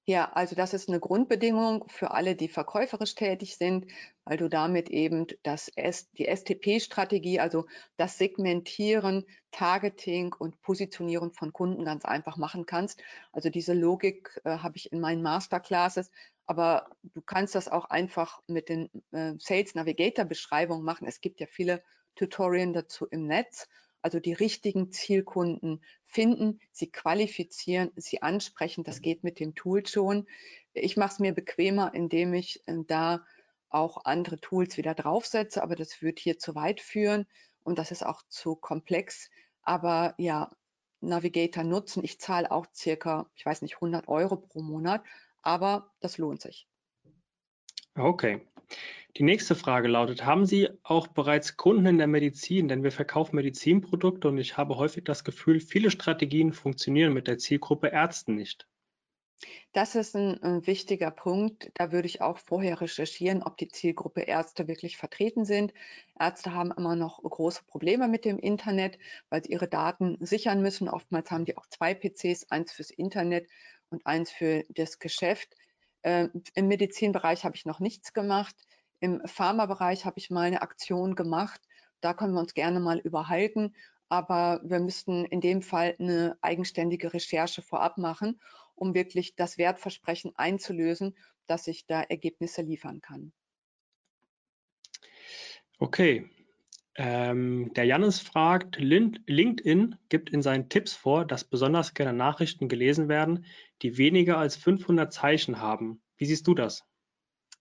Ja, also das ist eine Grundbedingung für alle, die verkäuferisch tätig sind, weil du damit eben das, die STP-Strategie, also das Segmentieren, Targeting und Positionieren von Kunden ganz einfach machen kannst. Also diese Logik äh, habe ich in meinen Masterclasses, aber du kannst das auch einfach mit den äh, Sales Navigator Beschreibungen machen. Es gibt ja viele Tutorien dazu im Netz also die richtigen Zielkunden finden, sie qualifizieren, sie ansprechen. Das geht mit dem Tool schon. Ich mache es mir bequemer, indem ich äh, da auch andere Tools wieder draufsetze, aber das wird hier zu weit führen und das ist auch zu komplex. Aber ja, Navigator nutzen. Ich zahle auch circa, ich weiß nicht, 100 Euro pro Monat, aber das lohnt sich. Okay. Die nächste Frage lautet, haben Sie auch bereits Kunden in der Medizin? Denn wir verkaufen Medizinprodukte und ich habe häufig das Gefühl, viele Strategien funktionieren mit der Zielgruppe Ärzten nicht. Das ist ein, ein, äh, wichtiger Punkt. Da würde ich auch vorher recherchieren, ob die Zielgruppe Ärzte wirklich vertreten sind. Ärzte haben immer noch große Probleme mit dem Internet, weil sie ihre Daten sichern müssen. Oftmals haben die auch zwei PCs, eins fürs Internet und eins für das Geschäft. Äh, Im Medizinbereich habe ich noch nichts gemacht. Im Pharmabereich habe ich mal eine Aktion gemacht. Da können wir uns gerne mal überhalten. Aber wir müssten in dem Fall eine eigenständige Recherche vorab machen, um wirklich das Wertversprechen einzulösen, dass ich da Ergebnisse liefern kann. Okay. Ähm, der Jannis fragt, LinkedIn gibt in seinen Tipps vor, dass besonders gerne Nachrichten gelesen werden, die weniger als 500 Zeichen haben. Wie siehst du das?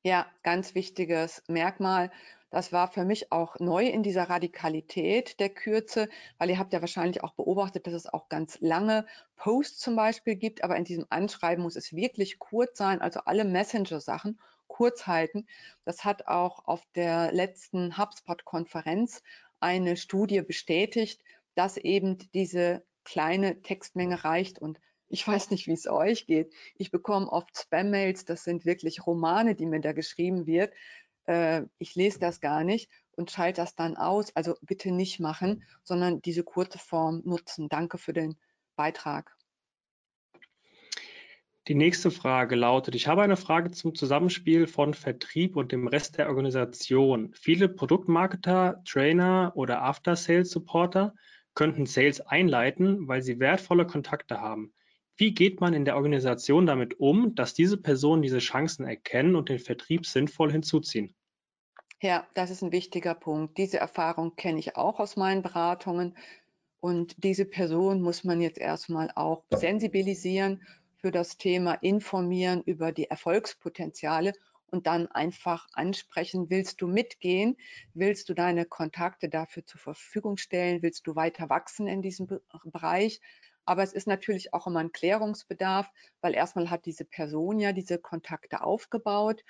Ja, ganz wichtiges Merkmal. Das war für mich auch neu in dieser Radikalität der Kürze, weil ihr habt ja wahrscheinlich auch beobachtet, dass es auch ganz lange Posts zum Beispiel gibt, aber in diesem Anschreiben muss es wirklich kurz sein, also alle Messenger-Sachen kurz halten. Das hat auch auf der letzten HubSpot-Konferenz eine Studie bestätigt, dass eben diese kleine Textmenge reicht und ich weiß nicht, wie es euch geht. Ich bekomme oft Spam-Mails, das sind wirklich Romane, die mir da geschrieben wird. Äh, ich lese das gar nicht und schalte das dann aus. Also bitte nicht machen, sondern diese kurze Form nutzen. Danke für den Beitrag. Die nächste Frage lautet, ich habe eine Frage zum Zusammenspiel von Vertrieb und dem Rest der Organisation. Viele Produktmarketer, Trainer oder After-Sales-Supporter könnten Sales einleiten, weil sie wertvolle Kontakte haben. Wie geht man in der Organisation damit um, dass diese Personen diese Chancen erkennen und den Vertrieb sinnvoll hinzuziehen? Ja, das ist ein wichtiger Punkt. Diese Erfahrung kenne ich auch aus meinen Beratungen. Und diese Person muss man jetzt erstmal auch sensibilisieren für das Thema, informieren über die Erfolgspotenziale und dann einfach ansprechen, willst du mitgehen, willst du deine Kontakte dafür zur Verfügung stellen, willst du weiter wachsen in diesem Bereich. Aber es ist natürlich auch immer ein Klärungsbedarf, weil erstmal hat diese Person ja diese Kontakte aufgebaut.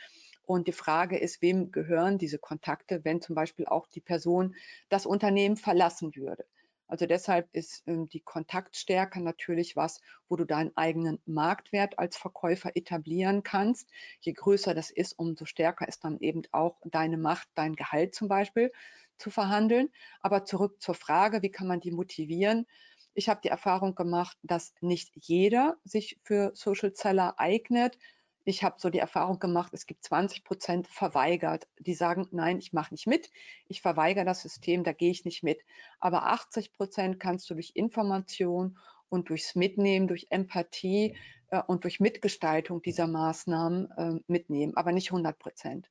Und die Frage ist, wem gehören diese Kontakte, wenn zum Beispiel auch die Person das Unternehmen verlassen würde. Also deshalb ist ähm, die Kontaktstärke natürlich was, wo du deinen eigenen Marktwert als Verkäufer etablieren kannst. Je größer das ist, umso stärker ist dann eben auch deine Macht, dein Gehalt zum Beispiel zu verhandeln. Aber zurück zur Frage, wie kann man die motivieren? Ich habe die Erfahrung gemacht, dass nicht jeder sich für Social Seller eignet, ich habe so die Erfahrung gemacht, es gibt 20 Prozent verweigert, die sagen, nein, ich mache nicht mit, ich verweigere das System, da gehe ich nicht mit. Aber 80 Prozent kannst du durch Information und durchs Mitnehmen, durch Empathie äh, und durch Mitgestaltung dieser Maßnahmen äh, mitnehmen, aber nicht 100 Prozent.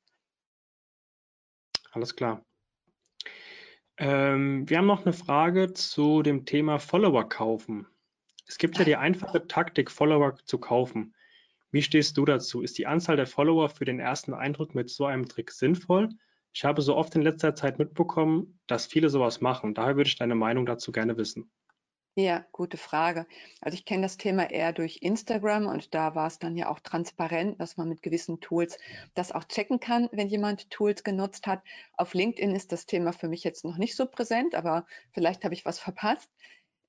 Alles klar. Ähm, wir haben noch eine Frage zu dem Thema Follower kaufen. Es gibt ja die einfache Taktik, Follower zu kaufen. Wie stehst du dazu? Ist die Anzahl der Follower für den ersten Eindruck mit so einem Trick sinnvoll? Ich habe so oft in letzter Zeit mitbekommen, dass viele sowas machen. Daher würde ich deine Meinung dazu gerne wissen. Ja, gute Frage. Also ich kenne das Thema eher durch Instagram und da war es dann ja auch transparent, dass man mit gewissen Tools das auch checken kann, wenn jemand Tools genutzt hat. Auf LinkedIn ist das Thema für mich jetzt noch nicht so präsent, aber vielleicht habe ich was verpasst.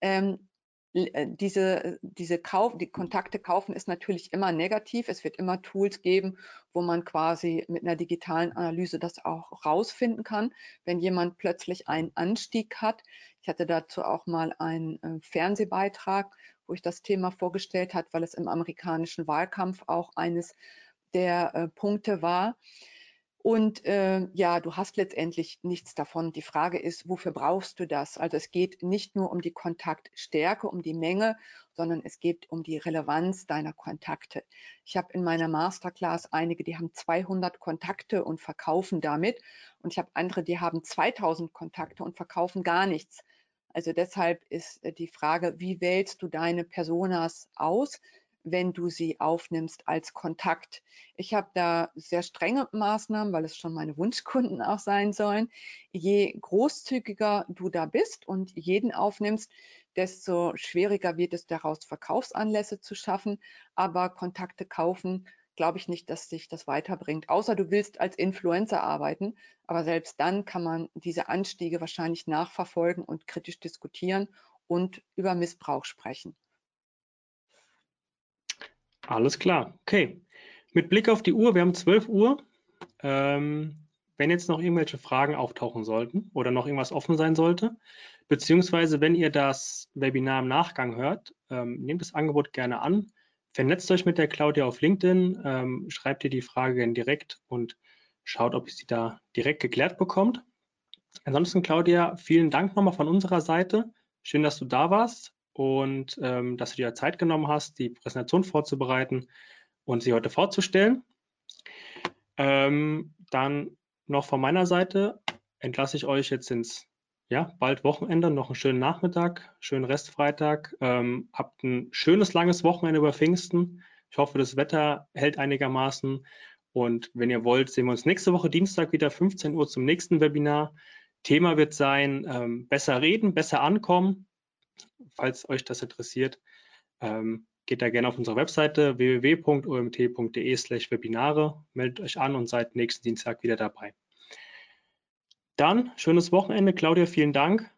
Ähm, äh, diese, diese Kauf, die Kontakte kaufen ist natürlich immer negativ. Es wird immer Tools geben, wo man quasi mit einer digitalen Analyse das auch rausfinden kann, wenn jemand plötzlich einen Anstieg hat. Ich hatte dazu auch mal einen äh, Fernsehbeitrag, wo ich das Thema vorgestellt hat, weil es im amerikanischen Wahlkampf auch eines der äh, Punkte war. Und äh, ja, du hast letztendlich nichts davon. Die Frage ist, wofür brauchst du das? Also es geht nicht nur um die Kontaktstärke, um die Menge, sondern es geht um die Relevanz deiner Kontakte. Ich habe in meiner Masterclass einige, die haben 200 Kontakte und verkaufen damit. Und ich habe andere, die haben 2000 Kontakte und verkaufen gar nichts. Also deshalb ist äh, die Frage, wie wählst du deine Personas aus? Wenn du sie aufnimmst als Kontakt. Ich habe da sehr strenge Maßnahmen, weil es schon meine Wunschkunden auch sein sollen. Je großzügiger du da bist und jeden aufnimmst, desto schwieriger wird es daraus, Verkaufsanlässe zu schaffen. Aber Kontakte kaufen, glaube ich nicht, dass sich das weiterbringt. Außer du willst als Influencer arbeiten. Aber selbst dann kann man diese Anstiege wahrscheinlich nachverfolgen und kritisch diskutieren und über Missbrauch sprechen. Alles klar, okay. Mit Blick auf die Uhr, wir haben 12 Uhr. Ähm, wenn jetzt noch irgendwelche Fragen auftauchen sollten oder noch irgendwas offen sein sollte, beziehungsweise wenn ihr das Webinar im Nachgang hört, ähm, nehmt das Angebot gerne an, vernetzt euch mit der Claudia auf LinkedIn, ähm, schreibt ihr die Frage direkt und schaut, ob ihr sie da direkt geklärt bekommt. Ansonsten, Claudia, vielen Dank nochmal von unserer Seite. Schön, dass du da warst und ähm, dass du dir Zeit genommen hast, die Präsentation vorzubereiten und sie heute vorzustellen. Ähm, dann noch von meiner Seite entlasse ich euch jetzt ins ja, bald Wochenende, noch einen schönen Nachmittag, schönen Restfreitag. Ähm, habt ein schönes, langes Wochenende über Pfingsten. Ich hoffe, das Wetter hält einigermaßen. Und wenn ihr wollt, sehen wir uns nächste Woche Dienstag wieder 15 Uhr zum nächsten Webinar. Thema wird sein, ähm, besser reden, besser ankommen falls euch das interessiert, ähm, geht da gerne auf unsere Webseite www.omt.de/slash Webinare, meldet euch an und seid nächsten Dienstag wieder dabei. Dann schönes Wochenende. Claudia, vielen Dank.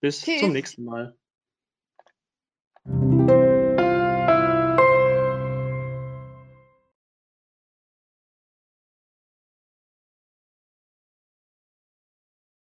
Bis Tschüss. zum nächsten Mal.